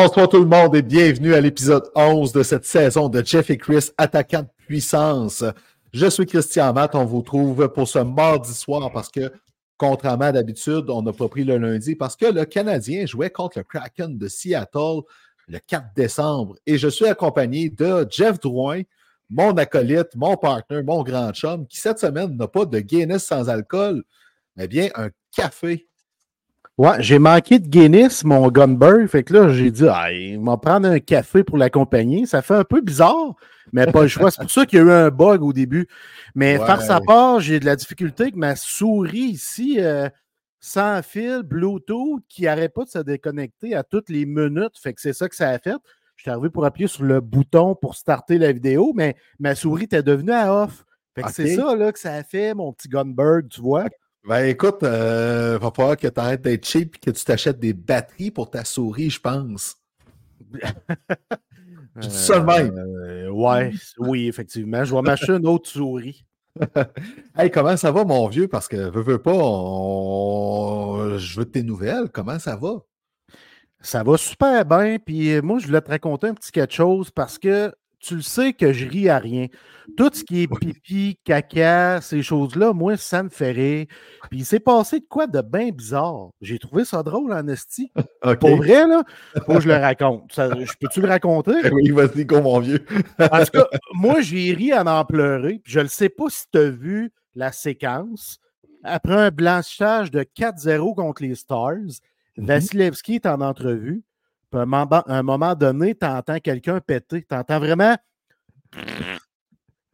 Bonsoir tout le monde et bienvenue à l'épisode 11 de cette saison de Jeff et Chris, attaquant de puissance. Je suis Christian Matt, on vous trouve pour ce mardi soir parce que, contrairement à d'habitude, on n'a pas pris le lundi parce que le Canadien jouait contre le Kraken de Seattle le 4 décembre et je suis accompagné de Jeff Drouin, mon acolyte, mon partner, mon grand chum, qui cette semaine n'a pas de Guinness sans alcool, mais bien un café Ouais, j'ai manqué de Guinness, mon Gunberg. Fait que là, j'ai dit, ah, il va prendre un café pour l'accompagner. Ça fait un peu bizarre, mais pas le choix. C'est pour ça qu'il y a eu un bug au début. Mais par sa part, j'ai de la difficulté avec ma souris ici, euh, sans fil, Bluetooth, qui n'arrête pas de se déconnecter à toutes les minutes. Fait que c'est ça que ça a fait. Je suis arrivé pour appuyer sur le bouton pour starter la vidéo, mais ma souris était devenue à off. Fait que c'est ça là, que ça a fait, mon petit Gunberg, tu vois. Ben écoute, il euh, va falloir que tu arrêtes d'être cheap et que tu t'achètes des batteries pour ta souris, je pense. je dis ça de même. Euh, ouais, oui, effectivement. Je vais m'acheter une autre souris. hey, comment ça va, mon vieux? Parce que veux, veux pas, je veux tes nouvelles. Comment ça va? Ça va super bien. Puis euh, moi, je voulais te raconter un petit quelque chose parce que tu le sais que je ris à rien. Tout ce qui est pipi, caca, ces choses-là, moi, ça me fait rire. Puis il s'est passé de quoi de bien bizarre. J'ai trouvé ça drôle en esti. Pour vrai, là, faut que je le raconte. je peux-tu le raconter? Oui, vas-y, go, mon vieux. en tout cas, moi, j'ai ri à en pleurer. Puis je ne sais pas si tu as vu la séquence. Après un blanchage de 4-0 contre les Stars, mm-hmm. Vasilevski est en entrevue. Puis à un moment donné, tu entends quelqu'un péter. Tu entends vraiment.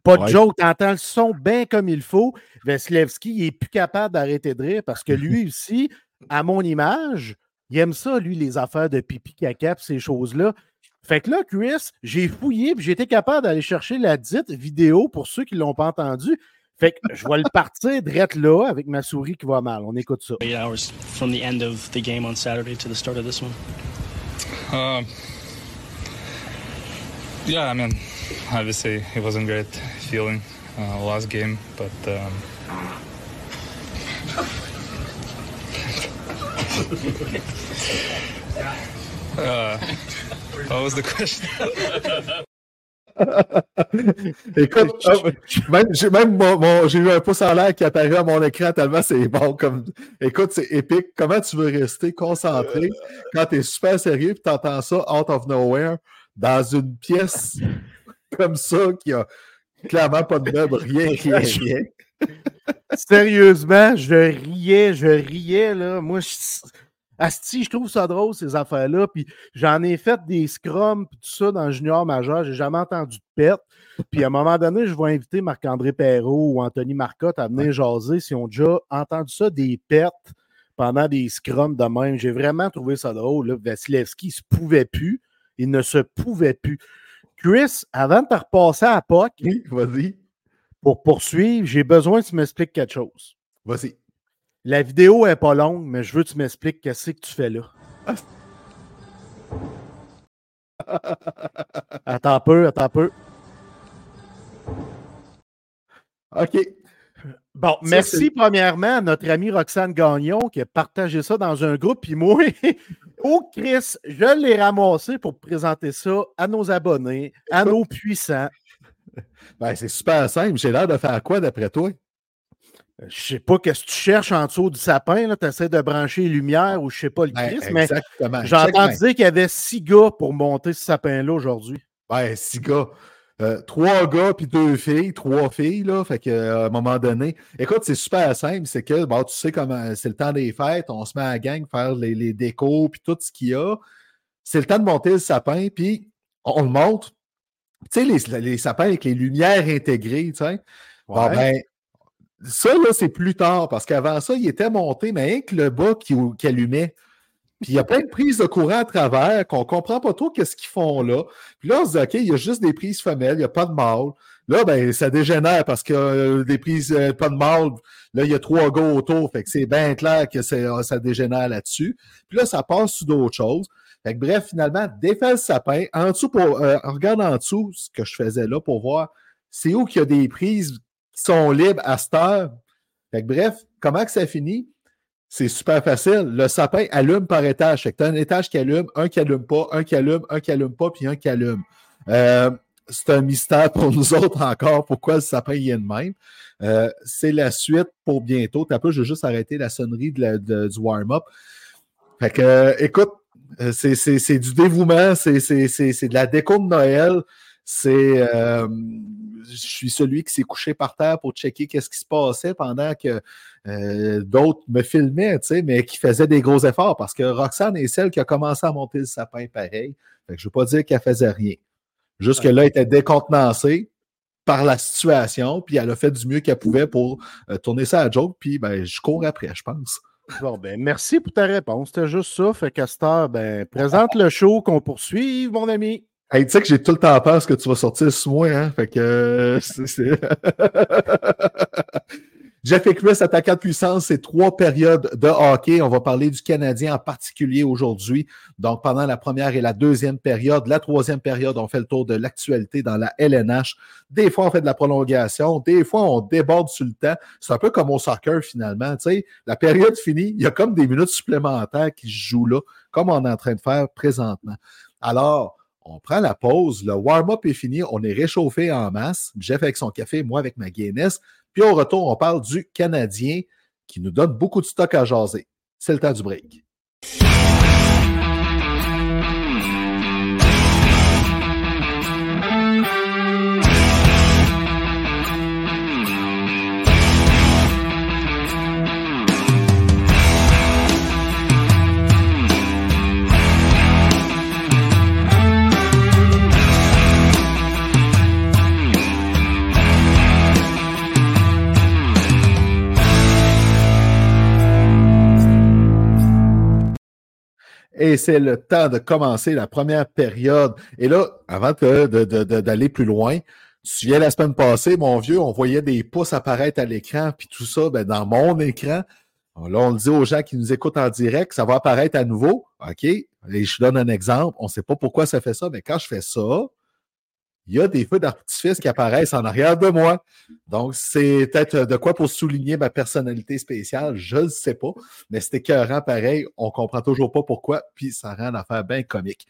Pas de joke, tu entends le son bien comme il faut. Veslevski, il n'est plus capable d'arrêter de rire parce que lui aussi, à mon image, il aime ça, lui, les affaires de pipi caca ces choses-là. Fait que là, Chris, j'ai fouillé et j'ai été capable d'aller chercher la dite vidéo pour ceux qui ne l'ont pas entendu. Fait que je vais le partir direct là avec ma souris qui va mal. On écoute ça. hours from the end of the game on Saturday to the start of this one. Um, yeah, I mean, obviously it wasn't great feeling uh, last game, but um, uh, what was the question? Écoute, j'ai même mon, j'ai eu un pouce en l'air qui apparaît à mon écran tellement c'est bon. Comme, écoute, c'est épique. Comment tu veux rester concentré quand tu es super sérieux et tu entends ça out of nowhere dans une pièce comme ça qui a clairement pas de meubles, rien, rien, rien. Sérieusement, je riais, je riais, là. Moi, je Asti, je trouve ça drôle, ces affaires-là. Puis j'en ai fait des scrums, tout ça dans le junior majeur. J'ai jamais entendu de pète. Puis à un moment donné, je vais inviter Marc-André Perrault ou Anthony Marcotte à venir jaser s'ils ont déjà entendu ça, des pètes pendant des scrums de même. J'ai vraiment trouvé ça drôle. Là. Vasilevski, il se pouvait plus. Il ne se pouvait plus. Chris, avant de te repasser à POC, vas-y. Pour poursuivre, j'ai besoin que tu m'expliques quelque chose. Vas-y. La vidéo est pas longue, mais je veux que tu m'expliques qu'est-ce que tu fais là. attends un peu, attends un peu. OK. Bon, merci premièrement à notre amie Roxane Gagnon qui a partagé ça dans un groupe. Puis moi, oh Chris, je l'ai ramassé pour présenter ça à nos abonnés, à nos puissants. Ben, c'est super simple. J'ai l'air de faire quoi d'après toi? Euh, je sais pas qu'est-ce que tu cherches en dessous du sapin. Tu essaies de brancher les lumières ou je sais pas le Ben, Christ, mais j'ai entendu dire qu'il y avait six gars pour monter ce sapin-là aujourd'hui. Ouais, six gars. Euh, trois gars puis deux filles, trois filles, là. Fait que, euh, à un moment donné, écoute, c'est super simple. C'est que, bon, tu sais comment c'est le temps des fêtes, on se met à la gang, faire les, les décos puis tout ce qu'il y a. C'est le temps de monter le sapin, puis on le monte. Tu sais, les, les sapins avec les lumières intégrées, tu sais. Bon, Ouais. ben, ça, là, c'est plus tard, parce qu'avant ça, il était monté, mais rien que le bas qui, allumait. Puis il y a plein de prises de courant à travers qu'on ne comprend pas trop qu'est-ce qu'ils font là. Puis là, on se dit, OK, il y a juste des prises femelles, il n'y a pas de mâle. Là, ben, ça dégénère parce que euh, des prises, euh, pas de mâle, là, il y a trois gars autour. Fait que c'est bien clair que euh, ça dégénère là-dessus. Puis là, ça passe sur d'autres choses. Fait que bref, finalement, défait le sapin. En dessous, pour, euh, regarde en dessous ce que je faisais là pour voir c'est où qu'il y a des prises sont libres à cette heure. Bref, comment que ça finit? C'est super facile. Le sapin allume par étage. Tu un étage qui allume, un qui allume pas, un qui allume, un qui allume pas, puis un qui allume. Euh, c'est un mystère pour nous autres encore pourquoi le sapin y est de même. Euh, c'est la suite pour bientôt. T'as peu, je vais juste arrêter la sonnerie du warm-up. Fait que, euh, écoute, c'est, du dévouement, c'est de la déco de Noël. C'est, euh, je suis celui qui s'est couché par terre pour checker qu'est-ce qui se passait pendant que euh, d'autres me filmaient, tu sais, mais qui faisaient des gros efforts parce que Roxane est celle qui a commencé à monter le sapin pareil. Fait que je ne veux pas dire qu'elle faisait rien. Jusque-là, elle était décontenancée par la situation, puis elle a fait du mieux qu'elle pouvait pour euh, tourner ça à joke, puis ben, je cours après, je pense. Bon, ben, merci pour ta réponse. C'était juste ça. Fait Castor, ben, présente le show qu'on poursuive, mon ami. Hey, tu sais que j'ai tout le temps peur que tu vas sortir sous moi, hein? Fait que. euh, c'est- Jeff et attaquant de puissance, c'est trois périodes de hockey. On va parler du Canadien en particulier aujourd'hui. Donc, pendant la première et la deuxième période, la troisième période, on fait le tour de l'actualité dans la LNH. Des fois, on fait de la prolongation. Des fois, on déborde sur le temps. C'est un peu comme au soccer, finalement. Tu sais, la période finie, il y a comme des minutes supplémentaires qui se jouent là, comme on est en train de faire présentement. Alors, on prend la pause, le warm-up est fini, on est réchauffé en masse. Jeff avec son café, moi avec ma Guinness. Puis au retour, on parle du Canadien qui nous donne beaucoup de stock à jaser. C'est le temps du break. Et c'est le temps de commencer la première période. Et là, avant d'aller plus loin, tu te souviens la semaine passée, mon vieux, on voyait des pouces apparaître à l'écran, puis tout ça, ben, dans mon écran. Là, on le dit aux gens qui nous écoutent en direct, ça va apparaître à nouveau. OK? Et je donne un exemple. On ne sait pas pourquoi ça fait ça, mais quand je fais ça, il y a des feux d'artifice qui apparaissent en arrière de moi. Donc, c'est peut-être de quoi pour souligner ma personnalité spéciale, je ne sais pas, mais c'est écœurant pareil, on comprend toujours pas pourquoi, puis ça rend l'affaire bien comique.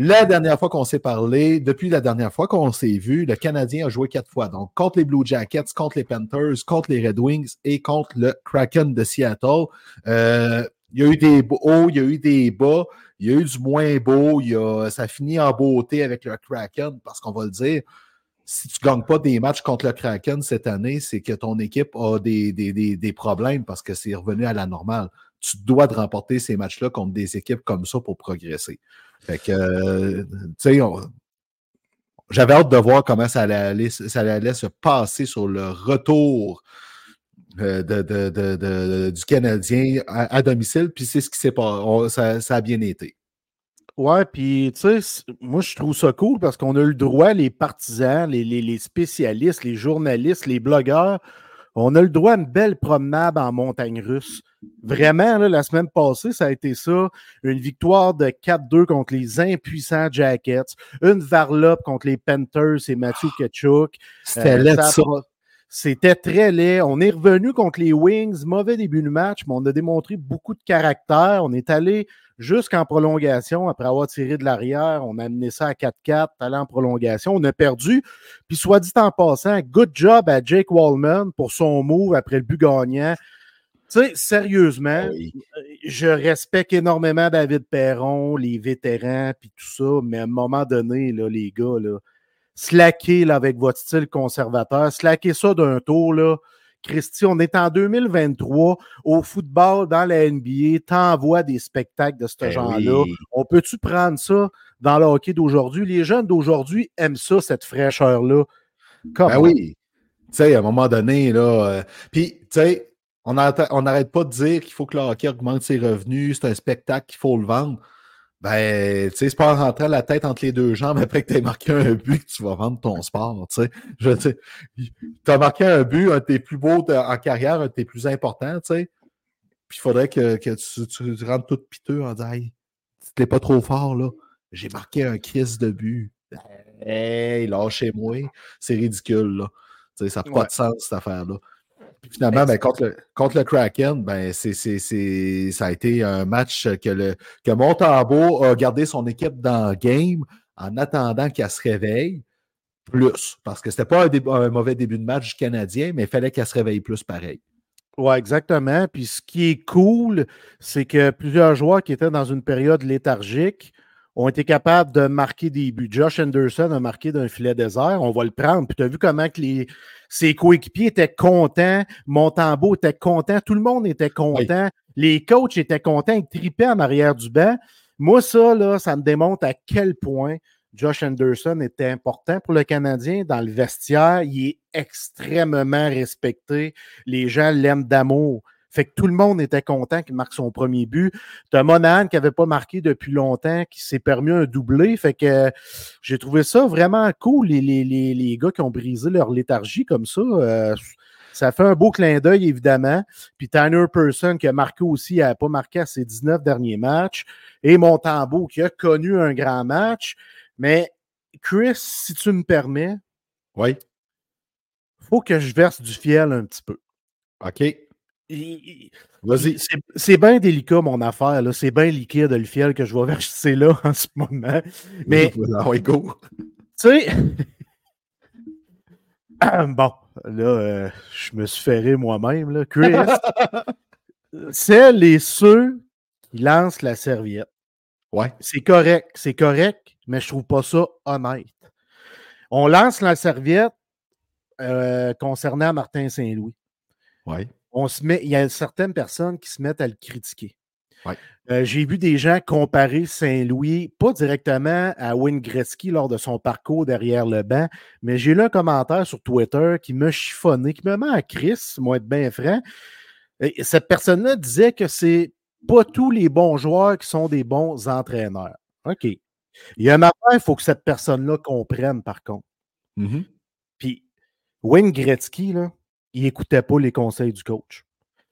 La dernière fois qu'on s'est parlé, depuis la dernière fois qu'on s'est vu, le Canadien a joué quatre fois. Donc, contre les Blue Jackets, contre les Panthers, contre les Red Wings et contre le Kraken de Seattle. Euh, il y a eu des hauts, il y a eu des bas, il y a eu du moins beau. Il y a, ça finit en beauté avec le Kraken, parce qu'on va le dire, si tu ne gagnes pas des matchs contre le Kraken cette année, c'est que ton équipe a des, des, des, des problèmes parce que c'est revenu à la normale. Tu dois remporter ces matchs-là contre des équipes comme ça pour progresser. Fait que, euh, tu sais, j'avais hâte de voir comment ça allait, ça allait se passer sur le retour de, de- de- de- du Canadien à, à domicile. Puis c'est ce qui s'est passé. Ça, ça a bien été. Ouais, puis tu sais, moi je trouve ça cool parce qu'on a eu le droit, les partisans, les, les- les spécialistes, les journalistes, les blogueurs, on a le droit à une belle promenade en montagne russe. Vraiment, là, la semaine passée, ça a été ça. Une victoire de 4-2 contre les impuissants Jackets, une varlope contre les Panthers et Matthew Ketchuk. C'était Euh, ça ça. C'était très laid. On est revenu contre les Wings, mauvais début de match, mais on a démontré beaucoup de caractère. On est allé jusqu'en prolongation. Après avoir tiré de l'arrière, on a amené ça à 4-4, allé en prolongation. On a perdu. Puis, soit dit en passant, good job à Jake Wallman pour son move après le but gagnant. Tu sais, sérieusement, je respecte énormément David Perron, les vétérans, puis tout ça, mais à un moment donné, là, les gars, là, slacker là, avec votre style conservateur, slacker ça d'un tour, là. Christy, on est en 2023 au football, dans la NBA, t'envoies des spectacles de ce Ben genre-là. oui. On peut-tu prendre ça dans le hockey d'aujourd'hui? Les jeunes d'aujourd'hui aiment ça, cette fraîcheur-là. Ben oui. Tu sais, à un moment donné, là. euh, Puis, tu sais, on n'arrête pas de dire qu'il faut que le hockey augmente ses revenus, c'est un spectacle qu'il faut le vendre. Ben, tu sais, c'est pas en rentrant la tête entre les deux jambes après que tu aies marqué un but que tu vas vendre ton sport, tu sais. Je tu as marqué un but, un de tes plus beaux en carrière, un de tes plus importants, tu sais. Puis il faudrait que, que tu, tu, tu rentres tout piteux en disant, hey, c'était pas trop fort, là. J'ai marqué un crise de but. Hey, lâchez-moi. C'est ridicule, là. Tu sais, ça n'a pas de sens, cette affaire-là. Puis finalement, ben, contre, le, contre le Kraken, ben, c'est, ça a été un match que, le, que Montembeau a gardé son équipe dans le game en attendant qu'elle se réveille plus. Parce que c'était pas un, dé- un mauvais début de match du Canadien, mais il fallait qu'elle se réveille plus pareil. Oui, exactement. Puis ce qui est cool, c'est que plusieurs joueurs qui étaient dans une période léthargique ont été capables de marquer des buts. Josh Anderson a marqué d'un filet désert. On va le prendre. Puis tu as vu comment que les, ses coéquipiers étaient contents. Montembeau était content. Tout le monde était content. Les coachs étaient contents. Ils tripaient en arrière du banc. Moi, ça, là, ça me démontre à quel point Josh Anderson était important pour le Canadien dans le vestiaire. Il est extrêmement respecté. Les gens l'aiment d'amour. Fait que tout le monde était content qu'il marque son premier but. T'as Monahan qui n'avait pas marqué depuis longtemps, qui s'est permis un doublé. Fait que euh, j'ai trouvé ça vraiment cool, les, les, les, les gars qui ont brisé leur léthargie comme ça. euh, ça fait un beau clin d'œil, évidemment. Puis Tanner Person, qui a marqué aussi, il n'a pas marqué à ses 19 derniers matchs. Et Montembeau, qui a connu un grand match. Mais Chris, si tu me permets, Oui. faut que je verse du fiel un petit peu. OK. C'est- bien délicat, mon affaire. C'est bien liquide, le fiel que je vais verser là en ce moment. Mais, tu oui, go. sais, bon, là, euh, je me suis ferré moi-même. Chris, celles et ceux qui lancent la serviette. Ouais. C'est correct, c'est correct, mais je trouve pas ça honnête. On lance la serviette euh, concernant Martin Saint-Louis. Ouais. On se met, il y a certaines personnes qui se mettent à le critiquer. Ouais. Euh, J'ai vu des gens comparer Saint-Louis, pas directement à Wayne Gretzky lors de son parcours derrière le banc, mais j'ai lu un commentaire sur Twitter qui m'a chiffonné, qui me met à Chris, moi être bien franc. Et cette personne-là disait que c'est pas tous les bons joueurs qui sont des bons entraîneurs. OK. Il y a une affaire, il faut que cette personne-là comprenne, par contre. Mhm. Puis Wayne Gretzky, là, il n'écoutait pas les conseils du coach.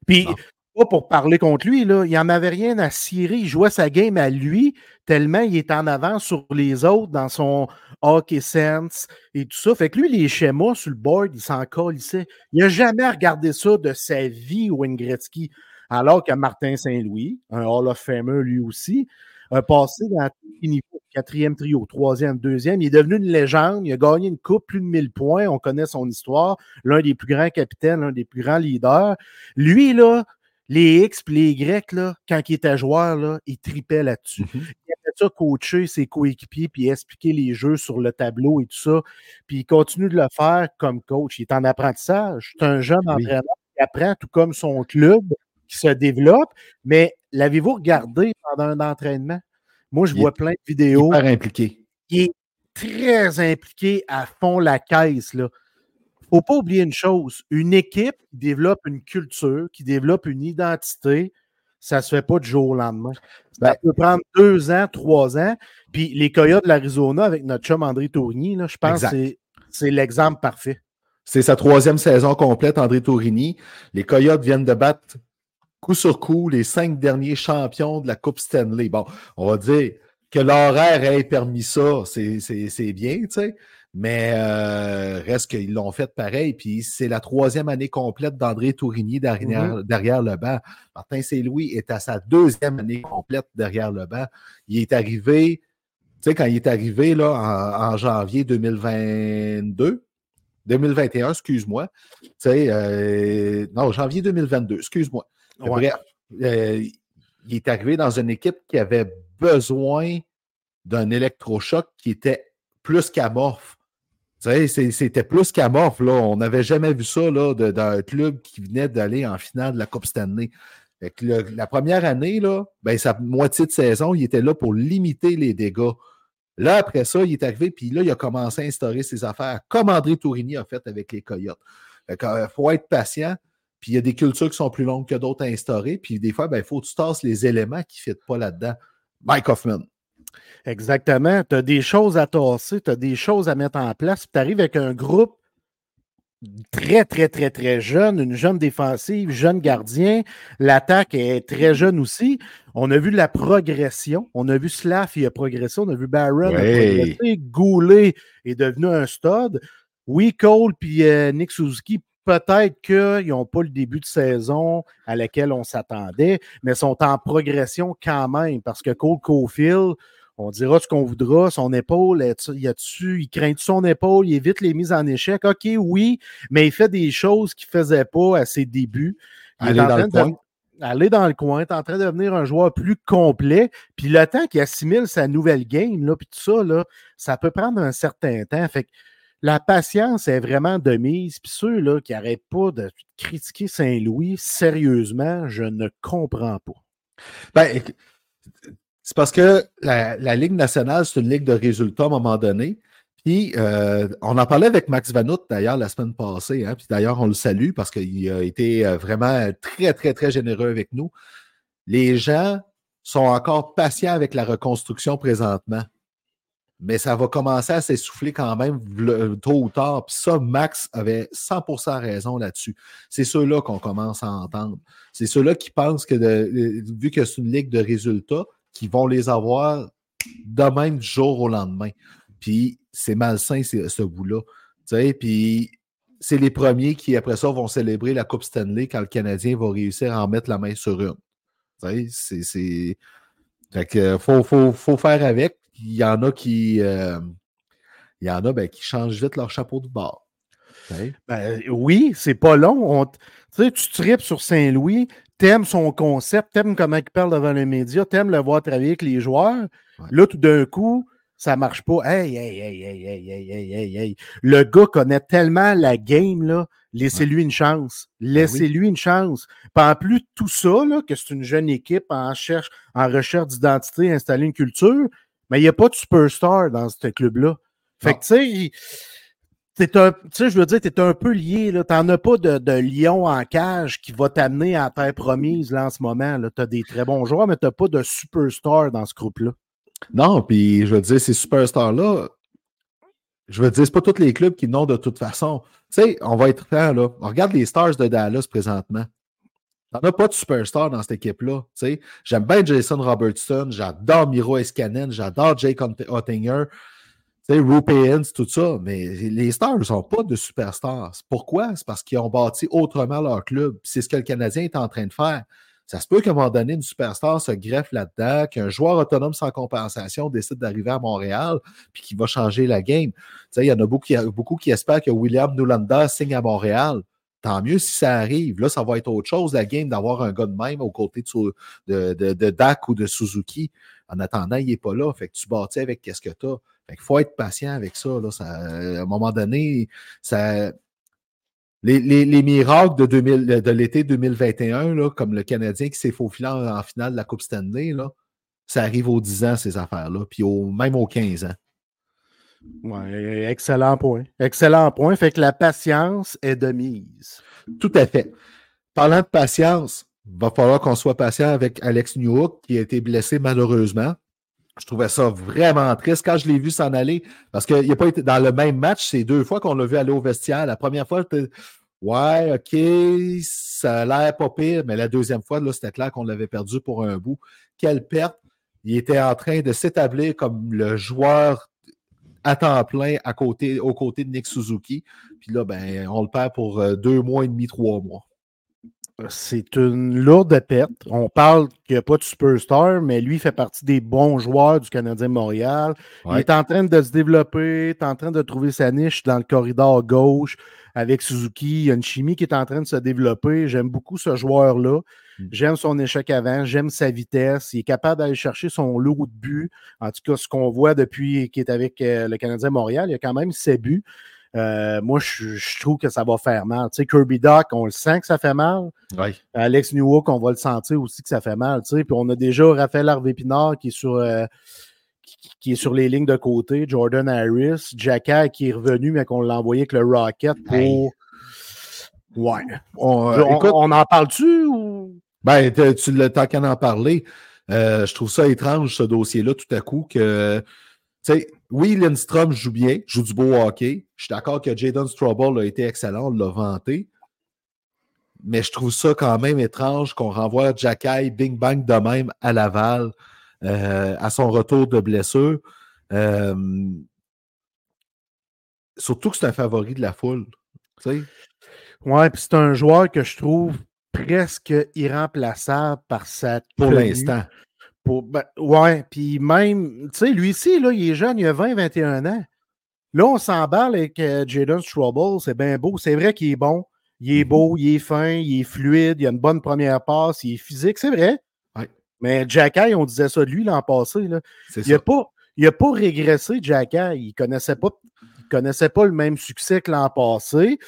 Puis, Non. pas pour parler contre lui, là, il n'en avait rien à cirer. Il jouait sa game à lui, tellement il est en avant sur les autres dans son hockey sense et tout ça. Fait que lui, les schémas sur le board, il s'en colissait. Il n'a jamais regardé ça de sa vie, Wayne Gretzky. Alors que Martin Saint-Louis, un Hall of Famer lui aussi, a passé dans tous les niveaux, quatrième trio, troisième, deuxième. Il est devenu une légende. Il a gagné une coupe, plus de 1000 points. On connaît son histoire. L'un des plus grands capitaines, l'un des plus grands leaders. Lui, là, les X et les Y, là, quand il était joueur, là, il tripait là-dessus. Mhm. Il aimait ça coacher ses coéquipiers puis expliquer les jeux sur le tableau et tout ça. Puis il continue de le faire comme coach. Il est en apprentissage. C'est un jeune Oui. entraîneur qui apprend tout comme son club qui se développe. Mais l'avez-vous regardé pendant un entraînement? Moi, je Il vois est plein de vidéos. Impliqué. Il est très impliqué à fond la caisse. Il ne faut pas oublier une chose. Une équipe qui développe une culture, qui développe une identité, ça ne se fait pas du jour au lendemain. Ça Ben- peut prendre deux ans, trois ans. Puis les Coyotes de l'Arizona avec notre chum André Tourigny, là, je pense Exact. que c'est- c'est l'exemple parfait. C'est sa troisième saison complète, André Tourini. Les Coyotes viennent de battre coup sur coup les cinq derniers champions de la Coupe Stanley. Bon, on va dire que l'horaire ait permis ça, c'est bien, tu sais. Mais euh, reste qu'ils l'ont fait pareil. Puis c'est la troisième année complète d'André Tourigny derrière, derrière, le banc. Martin Saint-Louis est à sa deuxième année complète derrière le banc. Il est arrivé, tu sais, quand il est arrivé là, en, janvier 2022, 2021, excuse-moi. Tu sais, euh, non, janvier 2022, excuse-moi. Bref, euh, il est arrivé dans une équipe qui avait besoin d'un électrochoc qui était plus qu'amorphe. C'était plus qu'amorphe. Là. On n'avait jamais vu ça d'un club qui venait d'aller en finale de la Coupe Stanley. la première année, là, ben, sa moitié de saison, il était là pour limiter les dégâts. Là, après ça, il est arrivé, puis là, il a commencé à instaurer ses affaires, comme André Tourigny a fait avec les Coyotes. Il euh, faut être patient, puis il y a des cultures qui sont plus longues que d'autres à instaurer, puis des fois, ben, il faut que tu tasses les éléments qui ne fitent pas là-dedans. Mike Hoffman. Exactement. Tu as des choses à tasser, tu as des choses à mettre en place. Tu arrives avec un groupe très, très, très, très jeune, une jeune défensive, jeune gardien. L'attaque est très jeune aussi. On a vu la progression. On a vu Slaff, il a progressé. On a vu Barron progressé. Goulet est devenu un stud. Oui, Cole puis euh, Nick Suzuki, peut-être qu'ils n'ont pas le début de saison à laquelle on s'attendait, mais sont en progression quand même parce que Cole Cofield, on dira ce qu'on voudra, son épaule, il, a -tu, il craint son épaule, il évite les mises en échec? OK, oui, mais il fait des choses qu'il ne faisait pas à ses débuts. aller dans le coin. aller dans le coin, est en train de devenir un joueur plus complet. Puis le temps qu'il assimile sa nouvelle game, là, puis tout ça, là, ça peut prendre un certain temps. Fait que la patience est vraiment de mise. Puis ceux là, qui n'arrêtent pas de critiquer Saint-Louis, sérieusement, je ne comprends pas. Ben, c'est parce que la, Ligue nationale, c'est une ligue de résultats à un moment donné. Puis, euh, on en parlait avec Max Vanout d'ailleurs la semaine passée. Hein, puis d'ailleurs, on le salue parce qu'il a été euh, vraiment très, très, très généreux avec nous. Les gens sont encore patients avec la reconstruction présentement. Mais ça va commencer à s'essouffler quand même tôt ou tard. Puis ça, Max avait 100% raison là-dessus. C'est ceux-là qu'on commence à entendre. C'est ceux-là qui pensent que, vu que c'est une ligue de résultats, qui vont les avoir de même du jour au lendemain. Puis c'est malsain, ce bout-là. Puis c'est les premiers qui, après ça, vont célébrer la Coupe Stanley quand le Canadien va réussir à en mettre la main sur une. C'est. Fait faut, faire avec. Il y en a qui. Euh, il y en a ben, qui changent vite leur chapeau de bord. Ben, oui, c'est pas long. tu tripes sur Saint-Louis, t'aimes son concept, t'aimes comment il parle devant les médias, t'aimes le voir travailler avec les joueurs. Là, tout d'un coup, ça marche pas. Hey, hey, hey, hey, hey, hey, hey, hey, Le gars connaît tellement la game, là. Laissez-lui une chance. Ben Laissez-lui une chance. Pas en plus, tout ça, là, que c'est une jeune équipe en, cherche, en recherche d'identité, installer une culture, mais il n'y a pas de superstar dans ce club-là. Fait que, tu sais, un, tu sais, je veux dire, tu es un peu lié. Tu n'en as pas de, de, lion en cage qui va t'amener à terre promise là, en ce moment. Tu as des très bons joueurs, mais tu n'as pas de superstar dans ce groupe-là. Non, puis je veux dire, ces superstars-là, je veux dire, c'est pas tous les clubs qui n'ont de toute façon. Tu sais, on va être clair, là. On regarde les Stars de Dallas présentement. T'en as pas de superstar dans cette équipe-là. J'aime bien Jason Robertson, j'adore Miro Escanen, j'adore Jake Ottinger sais, Rupeens, tout ça, mais les Stars ne sont pas de superstars. Pourquoi? C'est parce qu'ils ont bâti autrement leur club. C'est ce que le Canadien est en train de faire. Ça se peut qu'à un moment donné, une superstar se greffe là-dedans, qu'un joueur autonome sans compensation décide d'arriver à Montréal, puis qu'il va changer la game. Il y en a beaucoup, beaucoup qui espèrent que William Nulanda signe à Montréal. Tant mieux si ça arrive. Là, ça va être autre chose, la game, d'avoir un gars de même aux côtés de, de, Dak ou de Suzuki. En attendant, il n'est pas là. Fait que tu bâtis avec qu'est-ce que tu as. Il faut être patient avec ça, là. à un moment donné, ça, les, les, miracles de, de l'été 2021, là, comme le Canadien qui s'est faufilé en, en, finale de la Coupe Stanley, là, ça arrive aux 10 ans, ces affaires-là, puis au, même aux 15 ans. Ouais, excellent point. Excellent point. Fait que la patience est de mise. Tout à fait. Parlant de patience, il va falloir qu'on soit patient avec Alex Newhook, qui a été blessé malheureusement. Je trouvais ça vraiment triste quand je l'ai vu s'en aller, parce qu'il n'a pas été dans le même match. C'est deux fois qu'on l'a vu aller au vestiaire. La première fois, ouais, OK, ça a l'air pas pire, mais la deuxième fois, là, c'était clair qu'on l'avait perdu pour un bout. Quelle perte! Il était en train de s'établir comme le joueur à temps plein à côté, aux côtés de Nick Suzuki. Puis là, ben, on le perd pour euh, deux mois et demi, trois mois. C'est une lourde perte. On parle qu'il n'y a pas de superstar, mais lui fait partie des bons joueurs du Canadien Montréal. Il est en train de se développer, il est en train de trouver sa niche dans le corridor gauche avec Suzuki. Il y a une chimie qui est en train de se développer. J'aime beaucoup ce joueur-là. Mm. J'aime son échec avant, j'aime sa vitesse. Il est capable d'aller chercher son lot de buts. En tout cas, ce qu'on voit depuis qu'il est avec euh, le Canadien Montréal, il a quand même ses buts. Euh, moi, je, trouve que ça va faire mal. Tu sais, Kirby Doc, on le sent que ça fait mal. Alex Newhook, on va le sentir aussi que ça fait mal. Tu sais. Puis on a déjà Raphaël Harvey-Pinard qui est sur. Euh, qui, est sur les lignes de côté, Jordan Harris, Jacka qui est revenu, mais qu'on l'a envoyé avec le Rocket pour. Ouais. On, euh, on, en parle-tu ou. Ben, tu le qu'à en parler. je trouve ça étrange, ce dossier-là, tout à coup, que oui, Lindstrom joue bien, joue du beau hockey. Je suis d'accord que Jaden Strouble a été excellent, on l'a vanté. Mais je trouve ça quand même étrange qu'on renvoie Jacky Bing Bang de même à Laval euh, à son retour de blessure. Euh, surtout que c'est un favori de la foule. Ouais, puis c'est un joueur que je trouve presque irremplaçable par sa Pour l'instant. Ben, ouais, puis même, tu sais, lui ici, là, il est jeune, il a 20, 21 ans. Là, on s'emballe avec euh, Jaden Strouble, c'est bien beau. C'est vrai qu'il est bon, il est mm-hmm. beau, il est fin, il est fluide, il a une bonne première passe, il est physique, c'est vrai. Mais Jacky, on disait ça de lui l'an passé. Là. Il n'a pas, pas régressé, Jacky. Il ne connaissait pas, il connaissait pas le même succès que l'an passé.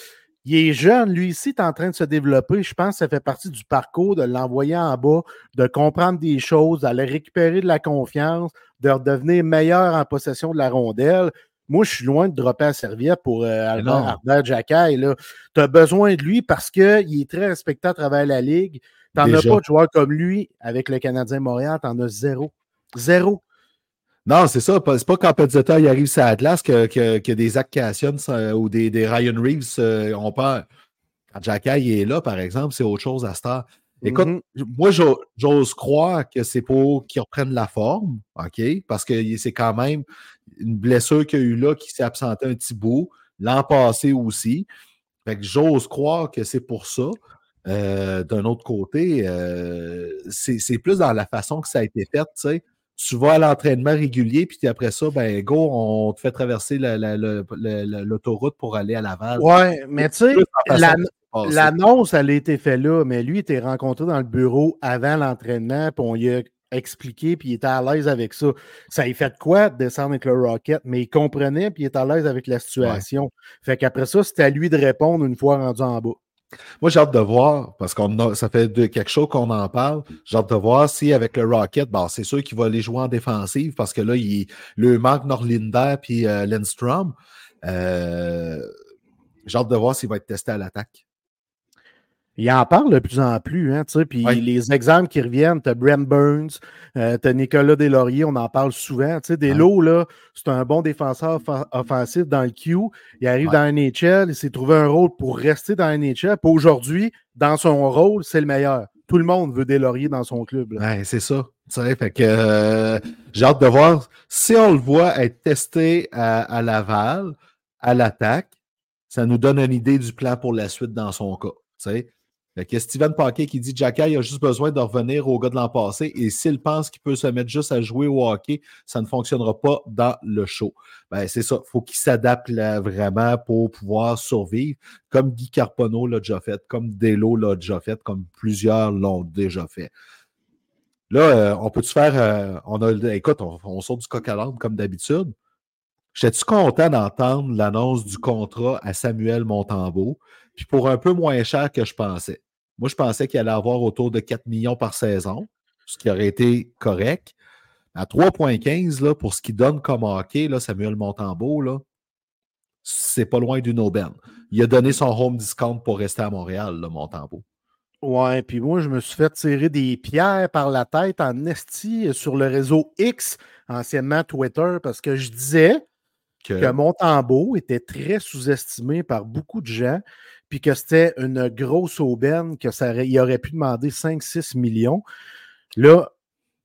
Il est jeune, lui ici, est en train de se développer. Je pense que ça fait partie du parcours de l'envoyer en bas, de comprendre des choses, d'aller récupérer de la confiance, de devenir meilleur en possession de la rondelle. Moi, je suis loin de dropper la serviette pour euh, Albert, Albert Tu as besoin de lui parce qu'il est très respecté à travers la Ligue. Tu n'en as pas de joueur comme lui avec le Canadien Montréal, tu en as zéro. Zéro. Non, c'est ça. C'est pas quand Pezzetta il arrive sur la glace que, que, des Zach Cassian ou des, des, Ryan Reeves euh, ont peur. Quand Jacky est là, par exemple, c'est autre chose à Star. Écoute, mm-hmm. moi, j'ose croire que c'est pour qu'ils reprennent la forme, OK? Parce que c'est quand même une blessure qu'il y a eu là qui s'est absenté un petit bout. L'an passé aussi. Fait que j'ose croire que c'est pour ça. Euh, d'un autre côté, euh, c'est plus dans la façon que ça a été fait, tu sais tu vas à l'entraînement régulier, puis après ça, ben go, on te fait traverser l'autoroute pour aller à Laval. Ouais, mais tu sais, l'annonce, elle a été faite là, mais lui, il était rencontré dans le bureau avant l'entraînement, puis on lui a expliqué, puis il était à l'aise avec ça. Ça a fait quoi de descendre avec le Rocket, mais il comprenait, puis il était à l'aise avec la situation. Fait qu'après ça, c'était à lui de répondre une fois rendu en bas. Moi, j'ai hâte de voir, parce que ça fait de, quelque chose qu'on en parle. J'ai hâte de voir si avec le Rocket, bon, c'est sûr qu'il va aller jouer en défensive parce que là, il le manque Norlinder puis euh, Lindstrom. Euh, j'ai hâte de voir s'il va être testé à l'attaque. Il en parle de plus en plus, hein, puis les exemples qui reviennent, tu as Brem Burns, euh, tu as Nicolas Deslauriers, on en parle souvent. Delo, là, c'est un bon défenseur offensif dans le Q. Il arrive dans NHL, il s'est trouvé un rôle pour rester dans NHL. Puis aujourd'hui, dans son rôle, c'est le meilleur. Tout le monde veut Deslauriers dans son club. Ouais, c'est ça. Fait que euh, j'ai hâte de voir si on le voit être testé à, à Laval, à l'attaque, ça nous donne une idée du plan pour la suite dans son cas. sais il y a Steven Paquet qui dit Jacky a juste besoin de revenir au gars de l'an passé et s'il pense qu'il peut se mettre juste à jouer au hockey, ça ne fonctionnera pas dans le show. Ben, c'est ça. Il faut qu'il s'adapte vraiment pour pouvoir survivre, comme Guy Carpono l'a déjà fait, comme Delo l'a déjà fait, comme plusieurs l'ont déjà fait. Là, euh, on peut-tu faire. Euh, on a, écoute, on, sort du coq à l'âme comme d'habitude. J'étais-tu content d'entendre l'annonce du contrat à Samuel Montembeau, puis pour un peu moins cher que je pensais. Moi, je pensais qu'il allait avoir autour de 4 millions par saison, ce qui aurait été correct. À 3,15 pour ce qu'il donne comme hockey, là, Samuel Montembeau, là, c'est pas loin d'une aubaine. Il a donné son home discount pour rester à Montréal, là, Montembeau. Ouais, puis moi, je me suis fait tirer des pierres par la tête en esti sur le réseau X, anciennement Twitter, parce que je disais que, que Montembeau était très sous-estimé par beaucoup de gens puis que c'était une grosse aubaine, que ça aurait, aurait pu demander 5-6 millions. Là,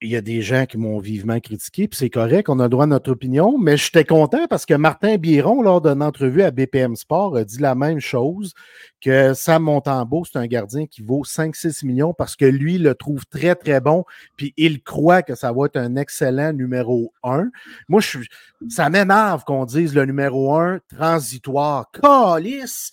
il y a des gens qui m'ont vivement critiqué, puis c'est correct, on a le droit à notre opinion, mais j'étais content parce que Martin Biron, lors d'une entrevue à BPM Sport, a dit la même chose, que Sam Montembeau, c'est un gardien qui vaut 5-6 millions parce que lui le trouve très, très bon, puis il croit que ça va être un excellent numéro 1. Moi, je, ça m'énerve qu'on dise le numéro 1 transitoire. Calice!